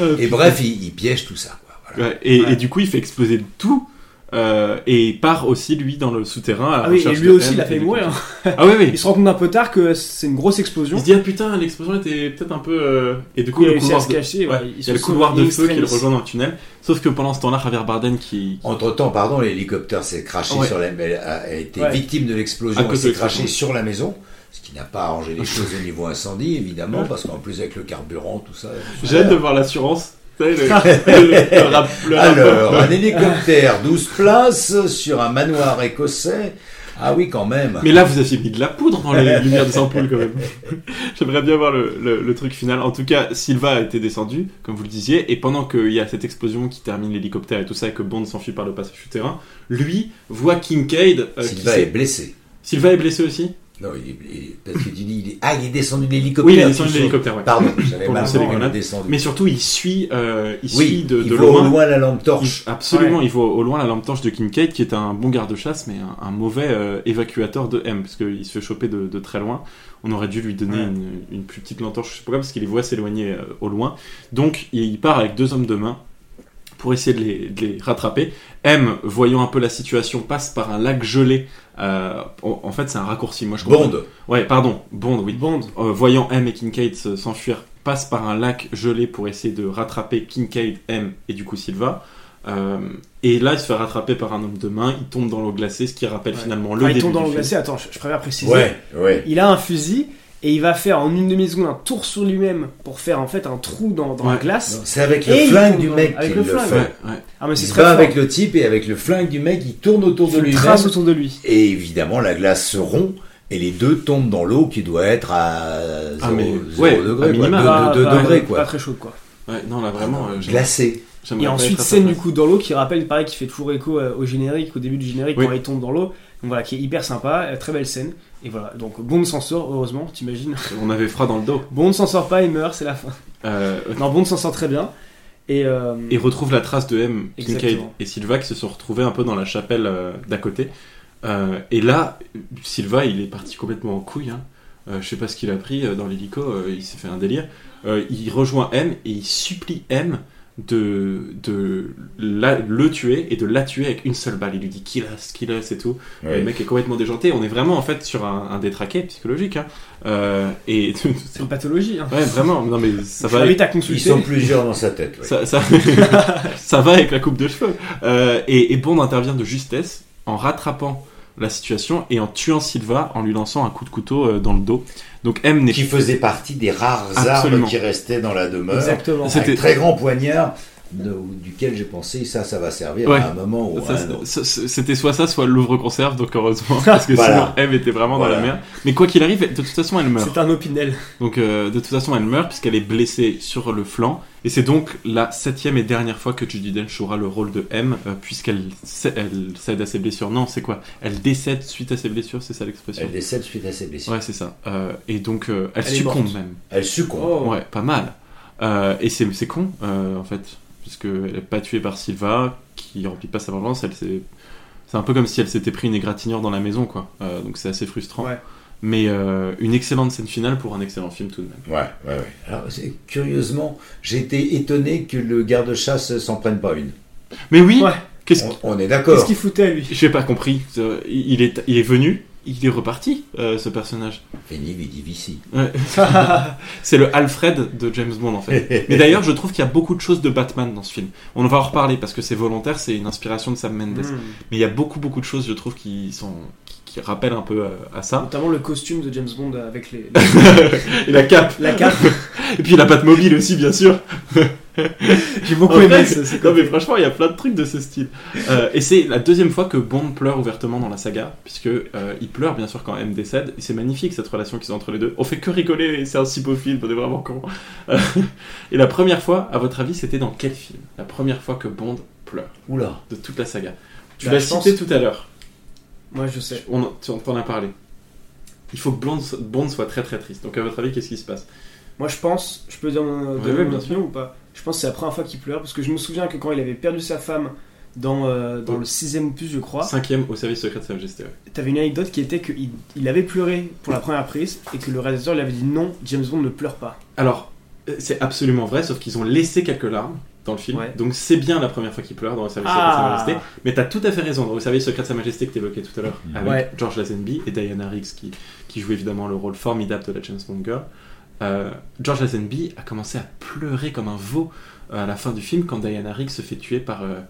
Euh, Et bref, il, il piège tout ça. quoi, voilà. Ouais, et, Ouais. et du coup, il fait exploser tout. Euh, et il part aussi, lui, dans le souterrain. à la Ah oui, et lui aussi, il a fait mourir. Ah oui, oui. Il se rend compte un peu tard que c'est une grosse explosion. Il se dit, ah putain, l'explosion était peut-être un peu. euh, Et du coup, Il a le réussi à couloir se de... cacher. ouais, ouais, il y a le couloir de in feu qui le rejoint dans le tunnel. Sauf que pendant ce temps-là, Javier Bardem qui. Entre-temps, pardon, l'hélicoptère s'est craché Ouais. sur la... a, a été Ouais. victime de l'explosion et s'est craché sur la maison. Ce qui n'a pas arrangé les choses au niveau incendie, évidemment, parce qu'en plus avec le carburant, tout ça. J'ai hâte de voir l'assurance. Tu sais, le, le- le rap- le Alors, un hélicoptère 12 places sur un manoir écossais Ah oui, quand même. Mais là, vous aviez mis de la poudre dans les lumières des ampoules quand même. J'aimerais bien voir le, le- le truc final. En tout cas, Silva a été descendu, comme vous le disiez, et pendant qu'il y a cette explosion qui termine l'hélicoptère et tout ça, et que Bond s'enfuit par le passage souterrain, lui voit Kincaid. euh, qui Silva est blessé. Silva est blessé aussi? Non, il est, il est- parce que tu dis, il est- ah, il est descendu de l'hélicoptère. Oui, il est descendu de l'hélicoptère, ouais. Pardon, j'avais Pour mal. Mais surtout, il suit, euh, il Oui, suit de, il de voit au loin. loin la lampe torche. Il- absolument, Ouais. il voit au loin la lampe torche de Kincaid, qui est un bon garde-chasse, mais un, un mauvais euh, évacuateur de M, parce qu'il se fait choper de, de très loin. On aurait dû lui donner Ouais. une, une plus petite lampe torche, je sais pas pourquoi, parce qu'il les voit s'éloigner euh, au loin. Donc, il, il part avec deux hommes de main pour essayer de les, de les rattraper. M, voyant un peu la situation, passe par un lac gelé. Euh, en, en fait, c'est un raccourci. Moi, je comprends. Bond. Ouais, pardon, Bond, oui. Bond. Euh, voyant M et Kincaid se- s'enfuir, passe par un lac gelé pour essayer de rattraper Kincaid, M et du coup Silva. Euh, et là, il se fait rattraper par un homme de main, il tombe dans l'eau glacée, ce qui rappelle Ouais. finalement le Enfin, il tombe dans l'eau glacée. Attends, je, je préfère préciser. Ouais, ouais. Il a un fusil et il va faire en une demi-seconde un tour sur lui-même pour faire en fait un trou dans, dans la glace. C'est avec le flingue du mec avec qu'il le le flingue. fait. Ouais, ouais. Ah, mais Il fort. avec le type et avec le flingue du mec, il tourne autour de Il lui-même. trace autour de lui. Et évidemment, la glace se rompt et les deux tombent dans l'eau qui doit être à 0, Ah, degré, minima. Pas- pas- degrés, Pas quoi. très chaude quoi. Ouais, non, là vraiment. euh, j'aimerais- Glacé. Et pas ensuite scène du coup dans l'eau qui rappelle pareil qui fait toujours écho euh, au générique, au début du générique Oui. quand il tombe dans l'eau. Donc voilà, qui est hyper sympa, euh, très belle scène. Et voilà, donc Bond s'en sort heureusement, t'imagines. On avait froid dans le dos. Bond s'en sort pas, il meurt, c'est la fin. Euh, Non, Bond s'en sort très bien. Et, euh, et retrouve la trace de M, Kincaid et Silva qui se sont retrouvés un peu dans la chapelle euh, d'à côté. Et là, Silva, il est parti complètement en couille. Hein. Je sais pas ce qu'il a pris dans l'hélico, il s'est fait un délire. Il rejoint M et il supplie M de, de la- le tuer et de la tuer avec une seule balle. Il lui dit kill us, kill us et tout. Ouais. Le mec est complètement déjanté. On est vraiment en fait sur un, un détraqué psychologique. Hein. Euh, et c'est une pathologie. Hein. ouais, vraiment. Non mais ça va. Ils sont plusieurs dans sa tête. ouais. Ça, ça, ça va avec la coupe de cheveux. Euh, et, et Bond intervient de justesse en rattrapant la situation et en tuant Silva en lui lançant un coup de couteau euh, dans le dos. Donc M n'est Qui faisait partie des rares Absolument. armes qui restaient dans la demeure. Exactement. C'était- Un très grand poignard de- duquel j'ai pensé ça, ça va servir Ouais. à un moment ou C'était soit ça, soit l'ouvre-conserve, donc heureusement, parce que Voilà. sinon M était vraiment dans la merde. Mais quoi qu'il arrive, de toute façon, elle meurt. C'est un opinel. Donc euh, de toute façon, elle meurt puisqu'elle est blessée sur le flanc. Et c'est donc la septième et dernière fois que Judy Dench jouera le rôle de M, euh, puisqu'elle elle cède à ses blessures. Non, c'est quoi? Elle décède suite à ses blessures, c'est ça l'expression? Elle décède suite à ses blessures. Ouais, c'est ça. Euh, et donc, euh, elle, succombe même. Elle succombe. Oh. Ouais, pas mal. Euh, et c'est c'est con, euh, en fait, puisqu'elle n'est pas tuée par Silva, qui remplit pas sa vengeance. Elle s'est- C'est un peu comme si elle s'était pris une égratignure dans la maison, quoi. Euh, donc c'est assez frustrant. Ouais. Mais euh, une excellente scène finale pour un excellent film tout de même. Ouais, ouais, ouais. Alors, c'est- curieusement, j'ai été étonné que le garde-chasse s'en prenne pas une. Mais oui Ouais. Qu'est-ce On, on est d'accord. Qu'est-ce qu'il foutait lui? J'ai pas compris. Euh, Il est, il est venu, il est reparti, euh, ce personnage. Veni vidi vici. Ouais. c'est le Alfred de James Bond en fait. Mais d'ailleurs, je trouve qu'il y a beaucoup de choses de Batman dans ce film. On va en reparler parce que c'est volontaire, c'est une inspiration de Sam Mendes. Hmm. Mais il y a beaucoup beaucoup de choses, je trouve, qui sont qui, qui rappellent un peu euh, à ça. Notamment le costume de James Bond avec les, Et la cape. la cape. Et puis la patte mobile aussi, bien sûr. J'ai beaucoup En aimé fait, ce, Non mais franchement, il y a plein de trucs de ce style. Euh, et c'est la deuxième fois que Bond pleure ouvertement dans la saga, puisque euh, il pleure bien sûr quand M décède. Et c'est magnifique cette relation qu'ils ont entre les deux. On fait que rigoler, c'est un si beau film, on est vraiment con. Euh, et la première fois, à votre avis, c'était dans quel film? La première fois que Bond pleure Oula. de toute la saga. Tu Bah, l'as cité pense- tout à l'heure. Moi je sais. On, tu en t'en as parlé. Il faut que Bond, Bond soit très très triste. Donc à votre avis, qu'est-ce qui se passe? Moi je pense, je peux dire mon, ouais, mon bien opinion ou pas Je pense que c'est la première fois qu'il pleure parce que je me souviens que quand il avait perdu sa femme dans, euh, dans Oh. le sixième opus je crois, Cinquième au service secret de Sa Majesté. ouais. t'avais une anecdote qui était qu'il il avait pleuré pour la première prise et que le réalisateur lui avait dit non, James Bond ne pleure pas. Alors, euh, c'est absolument vrai, sauf qu'ils ont laissé quelques larmes dans le film. Ouais. Donc c'est bien la première fois qu'il pleure dans le service secret de Sa Ah. Majesté. Mais t'as tout à fait raison, dans le service secret de Sa Majesté que t'évoquais tout à l'heure, avec Ouais. George Lazenby et Diana Riggs qui, qui joue évidemment le rôle formidable de la James Bond girl. Euh, George Lazenby a commencé à pleurer comme un veau euh, à la fin du film quand Diana Riggs se fait tuer par euh,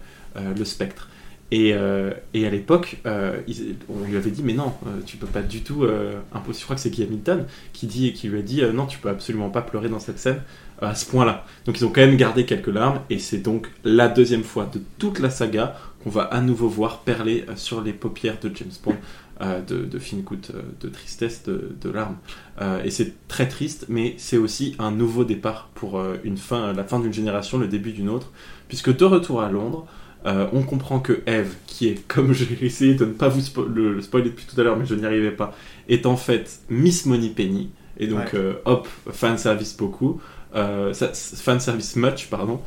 le spectre. Et, à l'époque, on lui avait dit mais non, tu peux pas du tout imposer. Je crois que c'est Guy Hamilton qui dit qui lui a dit non, tu peux absolument pas pleurer dans cette scène à ce point-là. Donc ils ont quand même gardé quelques larmes et c'est donc la deuxième fois de toute la saga qu'on va à nouveau voir perler sur les paupières de James Bond de, de fine goutte euh, de tristesse, de, de larmes. Euh, et c'est très triste, mais c'est aussi un nouveau départ pour euh, une fin, la fin d'une génération, le début d'une autre, puisque de retour à Londres, euh, on comprend que Eve, qui est, comme j'ai essayé de ne pas vous spo- le, le spoiler depuis tout à l'heure, mais je n'y arrivais pas, est en fait Miss Moneypenny. Et donc, Ouais. euh, hop, fan service beaucoup. Euh, fan service much, pardon.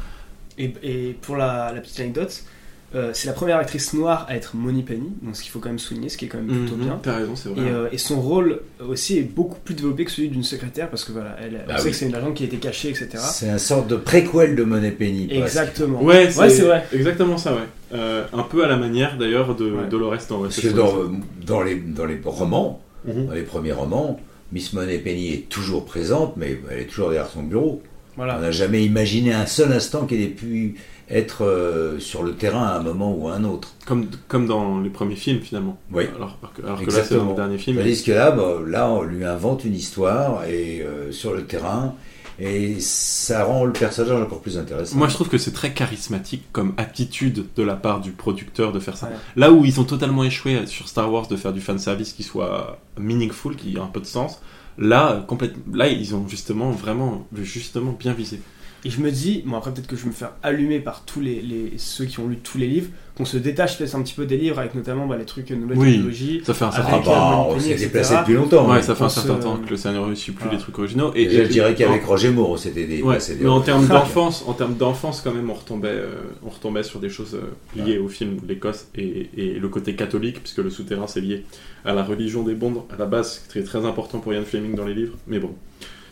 Et, et pour la, la petite anecdote, euh, c'est la première actrice noire à être Moni Penny, donc ce qu'il faut quand même souligner, ce qui est quand même plutôt Mhm, bien. T'as raison, c'est vrai. Et, euh, et son rôle aussi est beaucoup plus développé que celui d'une secrétaire parce que voilà, elle, on Bah sait oui. que c'est une agente qui a été cachée, etc. C'est un sorte de préquel de Money Penny. Exactement. Ouais, c'est Ouais, c'est vrai. exactement ça, ouais. Euh, un peu à la manière d'ailleurs de Ouais. Dolores dans Parce que dans, les, dans les romans, Mhm. dans les premiers romans, Miss Money Penny est toujours présente, mais elle est toujours derrière son bureau. On Voilà. n'a jamais imaginé un seul instant qu'elle ait pu être euh, sur le terrain à un moment ou à un autre. Comme, comme dans les premiers films finalement. Oui. Alors, alors que, alors que là, c'est dans le dernier film. Tandis que là, bah, là, on lui invente une histoire et euh, sur le terrain, et ça rend le personnage encore plus intéressant. Moi, je trouve que c'est très charismatique comme attitude de la part du producteur de faire ça. Ouais. Là où ils ont totalement échoué sur Star Wars de faire du fanservice qui soit meaningful, qui a un peu de sens, là, complètement, là ils ont justement vraiment justement bien visé. Et je me dis, bon après peut-être que je vais me faire allumer par tous les, les- ceux qui ont lu tous les livres, qu'on se détache peut-être un petit peu des livres avec notamment bah, les trucs nouvelles Oui, technologies. Ça fait un certain Ah bah, euh, on s'est déplacé depuis longtemps. Ouais, oui. ça fait un se- certain temps que le scénario ne suit plus Voilà. les trucs originaux. Et, je dirais qu'avec Roger Moore, c'était des Ouais, mais en termes d'enfance, en termes d'enfance quand même, on retombait, euh, on retombait sur des choses euh, liées au film l'Écosse et, et le côté catholique, puisque le souterrain c'est lié à la religion des Bondes à la base, c'est très très important pour Ian Fleming dans les livres. Mais bon,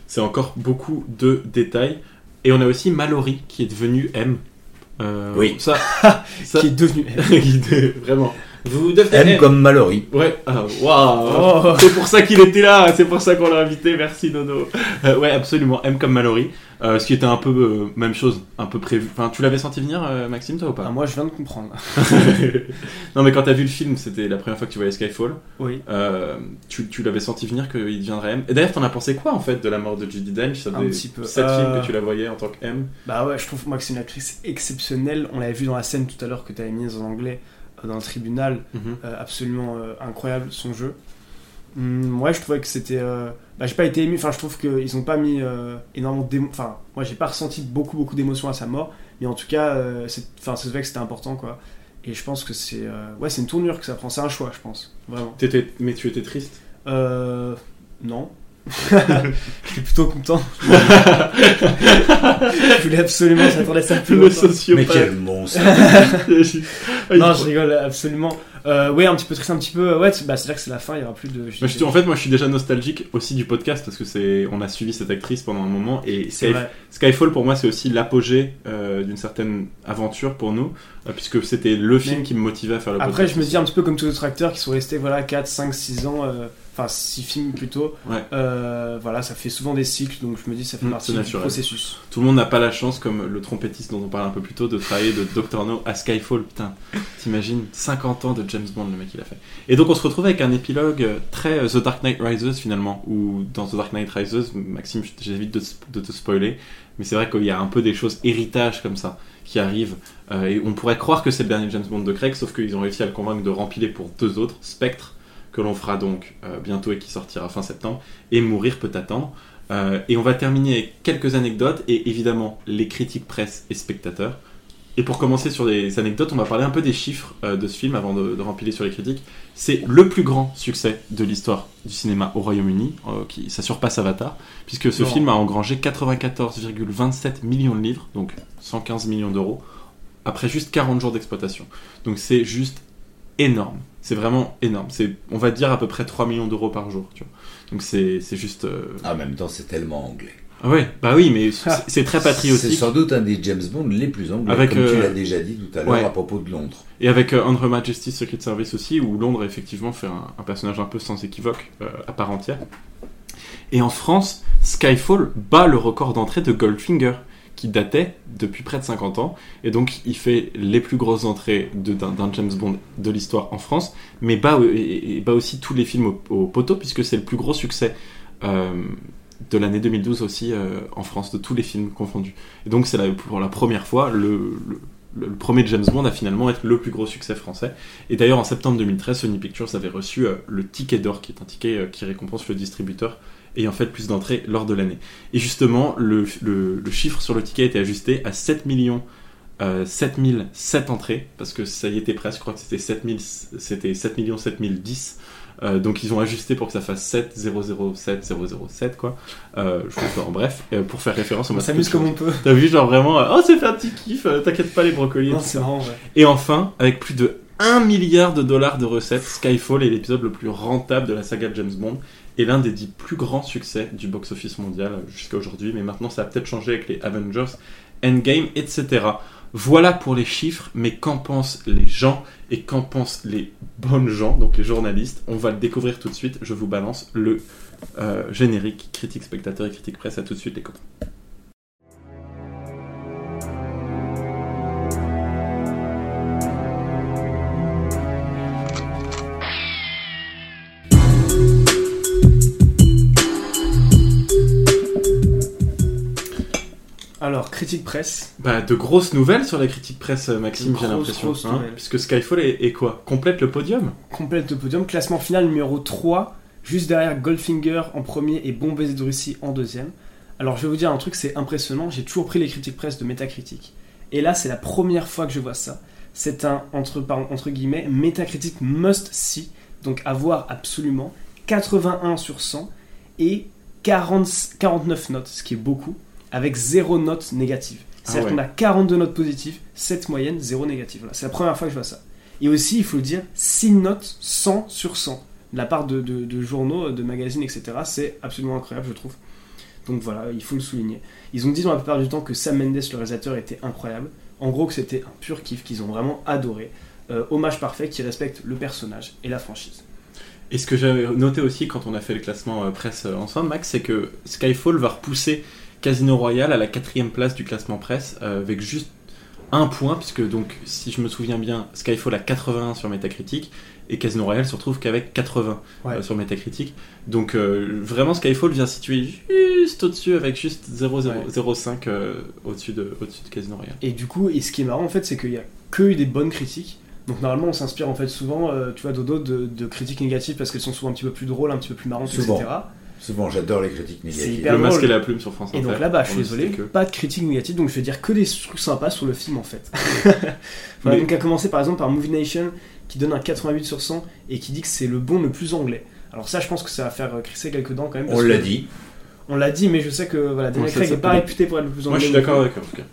c'est encore beaucoup de détails. Et on a aussi Mallory qui est devenu M. Euh, Oui. Ça, ça Qui est devenu. est- vraiment. Vous M comme Mallory. Ouais, ah, waouh, Oh. c'est pour ça qu'il était là, c'est pour ça qu'on l'a invité, merci Nono. Euh, ouais, absolument, M comme Mallory, euh, ce qui était un peu euh, même chose, un peu prévu. Enfin, tu l'avais senti venir, euh, Maxime, toi ou Ah, pas moi je viens de comprendre. Non, mais quand t'as vu le film, c'était la première fois que tu voyais Skyfall, Oui. euh, tu, tu l'avais senti venir qu'il deviendrait M. Et d'ailleurs, t'en as pensé quoi en fait de la mort de Judy Dench Ça Un petit peu. sept Euh, films que tu la voyais en tant que M? Bah ouais, je trouve moi que c'est une actrice exceptionnelle. On l'avait vu dans la scène tout à l'heure que tu avais mise en anglais dans le tribunal. Mhm. Euh, absolument euh, incroyable son jeu. Hum, ouais, je trouvais que c'était. euh, Bah, j'ai pas été ému. Enfin, je trouve qu'ils ont pas mis euh, énormément d'émotions. Enfin, moi, j'ai pas ressenti beaucoup, beaucoup d'émotions à sa mort. Mais en tout cas, euh, c'est- enfin, se fait que c'était important, quoi. Et je pense que c'est. Ouais, c'est une tournure que ça prend. C'est un choix, je pense. Vraiment. T'étais- mais tu étais triste? Euh. Non. J'étais plutôt content. je voulais absolument s'attendait ça plus Le longtemps. Mais sociopathe. quel monstre Non, je rigole absolument. Euh, ouais, un petit peu triste, un petit peu. Ouais, c'est bah, c'est là que c'est la fin, il y aura plus de. Je suis- en fait, moi, je suis déjà nostalgique aussi du podcast parce que c'est, on a suivi cette actrice pendant un moment et Sky-. Skyfall pour moi, c'est aussi l'apogée euh, d'une certaine aventure pour nous euh, puisque c'était le film Mais- qui me motivait à faire le Après, podcast. je me dis un petit peu comme tous les autres acteurs qui sont restés voilà 4, 5, 6 ans, euh, enfin 6 films plutôt. Ouais. Euh, voilà, ça fait souvent des cycles, donc je me dis ça fait Mm, partie du processus. Tout le monde n'a pas la chance, comme le trompettiste dont on parlait un peu plus tôt, de travailler de Dr. No à Skyfall. Putain, t'imagines 50 ans de James Bond, le mec il a fait. Et donc on se retrouve avec un épilogue très euh, The Dark Knight Rises finalement, où dans The Dark Knight Rises, Maxime, j'évite de, de te spoiler, mais c'est vrai qu'il y a un peu des choses héritage comme ça qui arrivent. euh, et on pourrait croire que c'est le dernier James Bond de Craig, sauf qu'ils ont réussi à le convaincre de rempiler pour deux autres, Spectre, que l'on fera donc euh, bientôt et qui sortira fin septembre, et Mourir peut attendre. Euh, et on va terminer avec quelques anecdotes et évidemment les critiques presse et spectateurs. Et pour commencer sur des anecdotes, on va parler un peu des chiffres euh, de ce film avant de, de remplir sur les critiques. C'est le plus grand succès de l'histoire du cinéma au Royaume-Uni, euh, qui ça surpasse Avatar, puisque ce Non. film a engrangé 94,27 millions de livres, donc 115 millions d'euros, après juste 40 jours d'exploitation. Donc c'est juste énorme. C'est vraiment énorme. C'est, on va dire, à peu près 3 millions d'euros par jour. Tu vois. Donc c'est, c'est juste. euh, En même temps, c'est tellement anglais. ah ouais, bah oui, mais c'est, c'est très C'est patriotique. sans doute un des James Bond les plus anglais, Avec, comme tu euh, l'as déjà dit tout à l'heure ouais. à propos de Londres. Et avec euh, Under Majesty's Secret Service aussi, où Londres effectivement fait un, un personnage un peu sans équivoque euh, à part entière. Et en France, Skyfall bat le record d'entrée de Goldfinger, qui datait depuis près de 50 ans. Et donc il fait les plus grosses entrées d'un, James Bond de l'histoire en France, mais bat, euh, bat aussi tous les films au, au poteau, puisque c'est le plus gros succès. euh, de l'année 2012 aussi euh, en France, de tous les films confondus. Et donc c'est pour la première fois le, premier James Bond a finalement été le plus gros succès français. Et d'ailleurs, en septembre 2013, Sony Pictures avait reçu le ticket d'or, qui est un ticket qui récompense le distributeur ayant fait le plus d'entrées lors de l'année. Et justement, le, le- le chiffre sur le ticket a été ajusté à 7 millions. Euh, 7007 entrées, parce que ça y était presque, je crois que c'était 7000, c'était 7 millions 7010. Euh, donc ils ont ajusté pour que ça fasse 7 007 007 quoi. Euh, je en bref, euh, pour faire référence au On s'amuse comme on peut. T'as vu genre vraiment, euh, oh c'est fait un petit kiff, euh, t'inquiète pas les brocolis. Non, c'est marrant, ouais. Et enfin, avec plus de 1 milliard de dollars de recettes, Skyfall est l'épisode le plus rentable de la saga James Bond et l'un des dix plus grands succès du box-office mondial jusqu'à aujourd'hui. Mais maintenant, ça a peut-être changé avec les Avengers, Endgame, etc. Voilà pour les chiffres, mais qu'en pensent les gens et qu'en pensent les bonnes gens, donc les journalistes? On va le découvrir tout de suite. Je vous balance le euh, générique critique spectateur et critique presse. À tout de suite, les copains. Critique presse. Bah, de grosses nouvelles sur la critique presse, euh, Maxime, j'ai l'impression. hein, puisque Skyfall est, est quoi? Complète le podium? Complète le podium. Classement final numéro 3, juste derrière Goldfinger en premier et Bon baiser de Russie en deuxième. Alors, je vais vous dire un truc, c'est impressionnant. J'ai toujours pris les critiques presse de Metacritic. Et là, c'est la première fois que je vois ça. C'est un, entre, entre guillemets, Metacritic must see. Donc, à voir absolument. 81 sur 100 et 40 49 notes, ce qui est beaucoup, avec 0 note négative. C'est-à-dire Ah ouais. qu'on a 42 notes positives, 7 moyennes, 0 négative. Voilà, c'est la première fois que je vois ça. Et aussi, il faut le dire, 6 notes 100 sur 100 de la part de, de- de journaux, de magazines, etc. C'est absolument incroyable, je trouve. Donc voilà, il faut le souligner. Ils ont dit dans la plupart du temps que Sam Mendes, le réalisateur, était incroyable. En gros, que c'était un pur kiff qu'ils ont vraiment adoré. Euh, hommage parfait qui respecte le personnage et la franchise. Et ce que j'avais noté aussi quand on a fait le classement euh, presse euh, ensemble, Max, c'est que Skyfall va repousser Casino Royale à la quatrième place du classement presse euh, avec juste un point, puisque donc, si je me souviens bien, Skyfall a 81 sur Metacritic et Casino Royale se retrouve qu'avec 80 Ouais. euh, sur Metacritic. Donc euh, vraiment, Skyfall vient situer juste au-dessus avec juste 0,005 euh, au-dessus de, au de Casino Royale. Et du coup, et ce qui est marrant en fait, c'est qu'il y a que eu des bonnes critiques. Donc normalement, on s'inspire en fait souvent, euh, tu vois, Dodo, de, de critiques négatives parce qu'elles sont souvent un petit peu plus drôles, un petit peu plus marrantes, Souvent. etc. Souvent, j'adore les critiques négatives. hyper Le masque et la plume sur France Et donc Inter, là, bah, je suis désolé, que. pas de critiques négatives, donc je vais dire que des trucs sympas sur le film en fait. voilà, Mais- donc à commencer par exemple par Movie Nation qui donne un 88 sur 100 et qui dit que c'est le bon le plus anglais. Alors ça, je pense que ça va faire crisser quelques dents quand même. On l'a que- dit. On l'a dit, mais je sais que voilà, Daniel Craig n'est pas réputé pour être le plus anglais. Moi, je suis d'accord avec eux, en tout cas.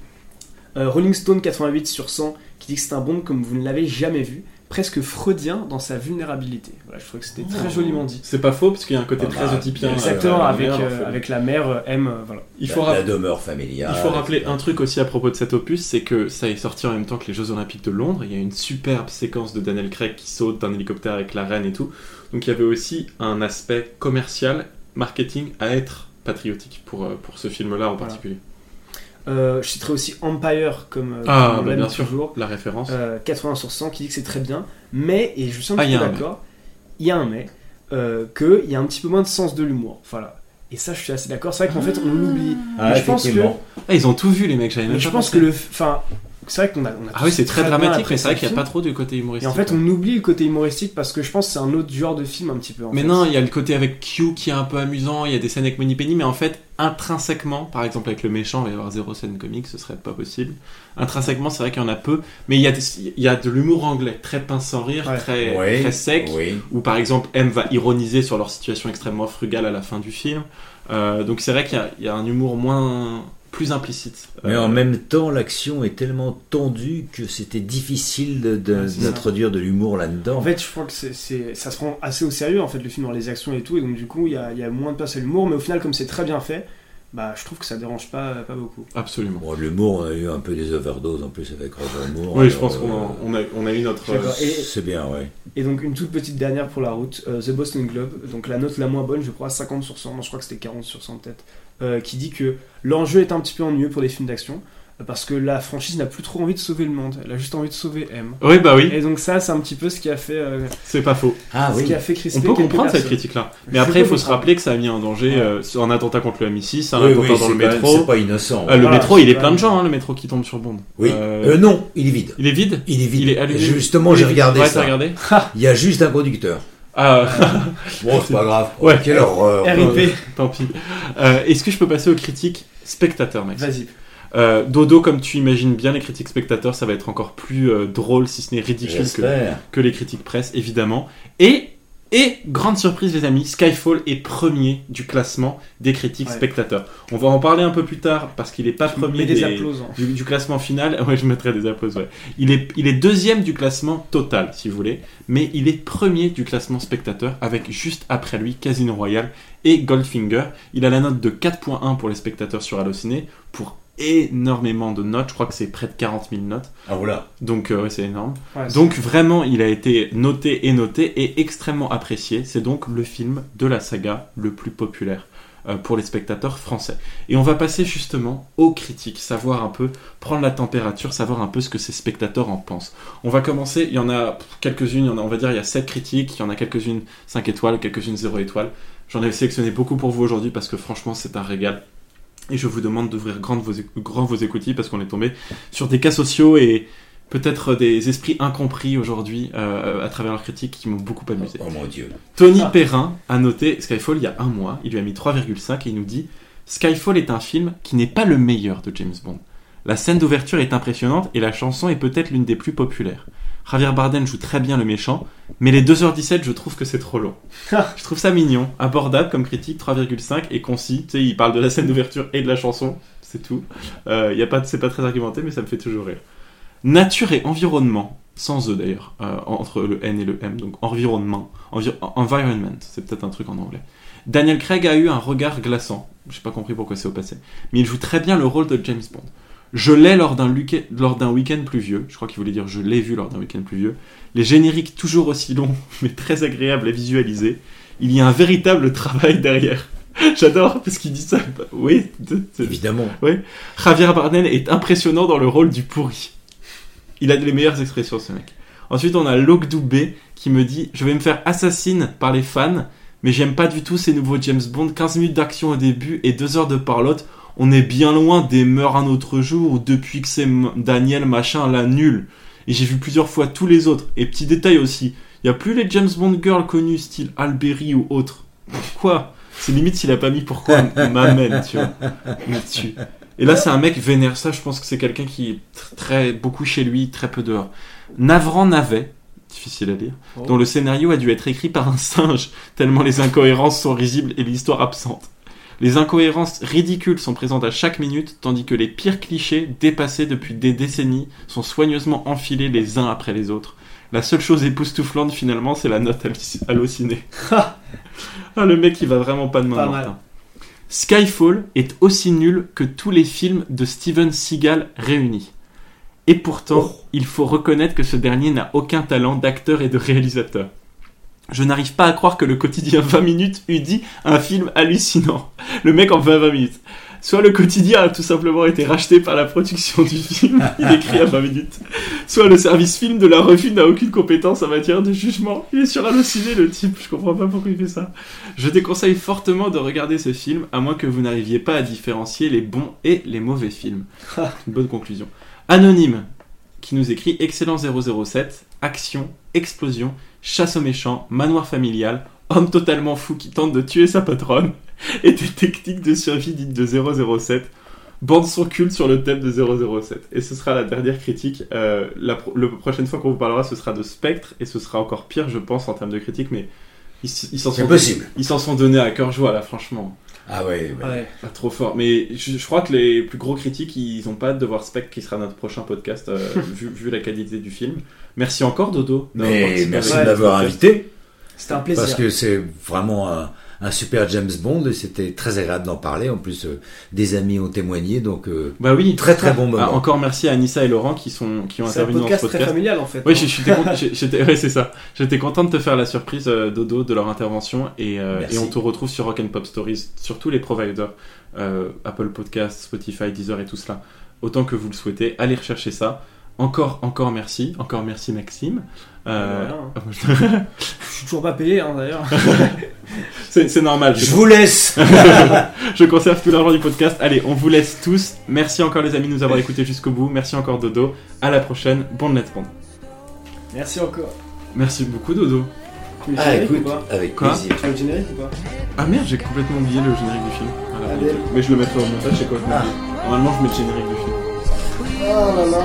Euh, Rolling Stone 88 sur 100 qui dit que c'est un Bond comme vous ne l'avez jamais vu, presque freudien dans sa vulnérabilité. Voilà, je trouve que c'était très joliment dit. C'est pas faux, parce qu'il y a un côté Ah très bah, oedipien. Exactement, euh, avec, merde, euh, avec la mère euh, M, voilà. Il faut, la, demeure familiale. il faut rappeler un truc aussi à propos de cet opus, c'est que ça est sorti en même temps que les Jeux Olympiques de Londres. Il y a une superbe séquence de Daniel Craig qui saute d'un hélicoptère avec la reine et tout. Donc il y avait aussi un aspect commercial, marketing à être patriotique pour, pour ce film-là en Voilà. particulier. Euh, je citerai aussi Empire comme, euh, Ah, comme bah, l'aime bien sûr, toujours. la référence. Euh, 80 sur 100 qui dit que c'est très bien, mais, et je suis un Ah, petit il y peu a un d'accord, il y a un mais, euh, qu'il y a un petit peu moins de sens de l'humour. Voilà. Et ça, je suis assez d'accord. C'est vrai qu'en fait, on l'oublie. Ah, Mais je pense que. Ah, ils ont tout vu, les mecs, j'avais mais même je pense pensé. que le. Enfin, c'est vrai qu'on a. on a Ah oui, c'est très dramatique, mais c'est vrai qu'il n'y a pas trop du côté Et humoristique. en fait, on oublie le côté humoristique parce que je pense que c'est un autre genre de film un petit peu. en Mais fait. non, il y a le côté avec Q qui est un peu amusant, il y a des scènes avec Money Penny, mais en fait, intrinsèquement, par exemple avec le méchant, il va y avoir zéro scène comique, ce serait pas possible. Intrinsèquement, c'est vrai qu'il y en a peu, mais il y a, des- il y a de l'humour anglais, très pince sans rire, Ouais. très, très sec, où par exemple M va ironiser sur leur situation extrêmement frugale à la fin du film. Euh, donc c'est vrai qu'il y a- il y, a un humour moins plus implicite. Mais Euh, en même temps, l'action est tellement tendue que c'était difficile de- de- Ouais, c'est ça. d'introduire de l'humour là-dedans. En fait, je crois que ça se prend assez au sérieux, en fait, le film dans les actions et tout, et donc du coup, il y a, il y a moins de place à l'humour, mais au final, comme c'est très bien fait, bah, je trouve que ça dérange pas, pas beaucoup. Absolument. Bon, l'humour, on a eu un peu des overdoses en plus avec Roger Moore. Oui, je alors, pense qu'on euh, a, on a, on a eu notre. Euh, C'est bien, ouais. Et donc, une toute petite dernière pour la route, euh, The Boston Globe, donc la note la moins bonne, je crois, 50 sur 100, non, je crois que c'était 40 sur 100 peut-être, euh, qui dit que l'enjeu est un petit peu ennuyeux pour les films d'action. parce que la franchise n'a plus trop envie de sauver le monde, elle a juste envie de sauver M. Oui, bah oui. Et donc ça, c'est un petit peu ce qui a fait, euh, C'est pas faux. Ah ce oui. qui a fait On peut comprendre cette critique-là. Mais Je après, il faut se rappeler que ça a mis en danger Ouais. euh, un attentat contre le MI6, un Oui, attentat oui, dans c'est le pas- métro. C'est pas innocent. Euh, le Voilà, métro, il est plein de gens, hein, le métro qui tombe sur Bond. Oui. Euh, Euh, non, il est vide. Il est vide Il est vide. Il est allumé Justement, j'ai regardé Ouais, ça. regardé Il y a juste un conducteur. Ah, Bon, c'est pas grave. Ouais. Quelle horreur. RIP. tant pis. Euh, Est-ce que je peux passer aux critiques spectateurs, Max? Vas-y. Euh, Dodo, comme tu imagines bien les critiques spectateurs, ça va être encore plus euh, drôle, si ce n'est ridicule que les critiques presse, évidemment. Et, et, grande surprise, les amis, Skyfall est premier du classement des critiques Ouais. spectateurs. On va en parler un peu plus tard parce qu'il est pas premier Mets des des- applaudissements. du, du classement final. Ouais, je mettrai des applaudissements. ouais. Il est, il est deuxième du classement total, si vous voulez, mais il est premier du classement spectateur avec juste après lui Casino Royale et Goldfinger. Il a la note de 4.1 pour les spectateurs sur Allociné pour énormément de notes. Je crois que c'est près de 40 000 notes. Ah voilà. Donc euh, ouais, c'est énorme. Ouais, Donc vraiment, il a été noté et noté et extrêmement apprécié. C'est donc le film de la saga le plus populaire euh, pour les spectateurs français. Et on va passer justement aux critiques, savoir un peu, prendre la température, savoir un peu ce que ces spectateurs en pensent. On va commencer, il y en a quelques-unes, on va dire il y a 7 critiques, il y en a quelques-unes 5 étoiles, quelques-unes 0 étoiles. J'en ai sélectionné beaucoup pour vous aujourd'hui parce que franchement c'est un régal. Et je vous demande d'ouvrir grand vos, grand vos écoutilles parce qu'on est tombé sur des cas sociaux et peut-être des esprits incompris aujourd'hui euh, à travers leurs critiques qui m'ont beaucoup amusé. Oh mon dieu. Tony Ah. Perrin a noté Skyfall il y a un mois, il lui a mis 3,5 et il nous dit Skyfall est un film qui n'est pas le meilleur de James Bond. La scène d'ouverture est impressionnante et la chanson est peut-être l'une des plus populaires. Javier Bardem joue très bien le méchant, mais les 2h17, je trouve que c'est trop long. je trouve ça mignon, abordable comme critique, 3,5 et concis. Tu sais, il parle de la scène d'ouverture et de la chanson, c'est tout. Euh, y a pas, c'est pas très argumenté, mais ça me fait toujours rire. Nature et environnement, sans eux d'ailleurs, euh, entre le N et le M, donc environnement, envi- environment, c'est peut-être un truc en anglais. Daniel Craig a eu un regard glaçant, j'ai pas compris pourquoi c'est au passé, mais il joue très bien le rôle de James Bond. Je l'ai lors d'un week-end pluvieux, je crois qu'il voulait dire je l'ai vu lors d'un week-end pluvieux. Les génériques toujours aussi longs, mais très agréables à visualiser. Il y a un véritable travail derrière. J'adore parce qu'il dit ça. Oui, Évidemment. Javier Bardem est impressionnant dans le rôle du pourri. Il a les meilleures expressions, ce mec. Ensuite, on a Logdou B qui me dit Je vais me faire assassine par les fans, mais j'aime pas du tout ces nouveaux James Bond. 15 minutes d'action au début et 2 heures de parlotte. On est bien loin des Meurt un autre jour depuis que c'est Daniel machin la nul. Et j'ai vu plusieurs fois tous les autres. Et petit détail aussi, il y a plus les James Bond girls connus style Alberry ou autres. Pourquoi? C'est limite s'il a pas mis pourquoi m'amène, tu vois. Tue. Et là, c'est un mec vénère. Ça, je pense que c'est quelqu'un qui est tr- très beaucoup chez lui, très peu dehors. Navrant Navet, difficile à lire, Oh. dont le scénario a dû être écrit par un singe, tellement les incohérences sont risibles et l'histoire absente. Les incohérences ridicules sont présentes à chaque minute, tandis que les pires clichés, dépassés depuis des décennies, sont soigneusement enfilés les uns après les autres. La seule chose époustouflante, finalement, c'est la note halluc- hallucinée. ah, le mec, il va vraiment pas de main Pas morte, mal. hein. Skyfall est aussi nul que tous les films de Steven Seagal réunis. Et pourtant, Oh. il faut reconnaître que ce dernier n'a aucun talent d'acteur et de réalisateur. Je n'arrive pas à croire que le quotidien 20 minutes eût dit un film hallucinant. Le mec en 20 minutes. Soit le quotidien a tout simplement été racheté par la production du film, il écrit à 20 minutes. Soit le service film de la revue n'a aucune compétence en matière de jugement. Il est sur halluciné le type, je comprends pas pourquoi il fait ça. Je déconseille fortement de regarder ce film, à moins que vous n'arriviez pas à différencier les bons et les mauvais films. Une bonne conclusion. Anonyme, qui nous écrit Excellent 007, action, explosion, chasse aux méchants, manoir familial, homme totalement fou qui tente de tuer sa patronne, et des techniques de survie dites de 007. Bande son culte sur le thème de 007. Et ce sera la dernière critique. Euh, la, pro- le prochaine fois qu'on vous parlera, ce sera de Spectre, et ce sera encore pire, je pense, en termes de critique, mais ils, s'en sont, possible. ils s'en sont donnés à cœur joie, là, franchement. Ah ouais. ouais. Ouais. Pas trop fort. Mais je, je crois que les plus gros critiques, ils ont pas hâte de voir Spectre, qui sera notre prochain podcast, euh, vu, vu la qualité du film. Merci encore, Dodo. Mais merci de m'avoir invité. C'était un plaisir. Parce que c'est vraiment un, un super James Bond et c'était très agréable d'en parler. En plus, euh, des amis ont témoigné, donc euh, Bah oui. très très bon moment. Ah, encore merci à Anissa et Laurent qui, sont, qui ont C'est un intervenu dans ce podcast très familial en fait. Oui, hein. j'étais ouais, c'est ça. J'étais content de te faire la surprise, euh, Dodo, de leur intervention. Et, euh, et on te retrouve sur Rock and Pop Stories, sur tous les providers, euh, Apple Podcasts, Spotify, Deezer et tout cela. autant que vous le souhaitez. Allez rechercher ça. Encore, encore merci. Encore merci Maxime. Euh, Voilà. Je suis toujours pas payé hein, d'ailleurs. c'est c'est normal. Je vous laisse. je conserve tout l'argent du podcast. Allez, on vous laisse tous. Merci encore les amis de nous avoir écoutés jusqu'au bout. Merci encore Dodo. À la prochaine. Bon Let's Bond. Merci encore. Merci beaucoup Dodo. Tu veux le Ah, générique écoute, ou pas avec Quoi plaisir. Tu veux le générique ou pas Ah merde, j'ai complètement oublié le générique du film. Voilà. Allez. Mais je le mettrai au montage, c'est quoi Ah. Normalement, je mets le générique du film. Oh là là.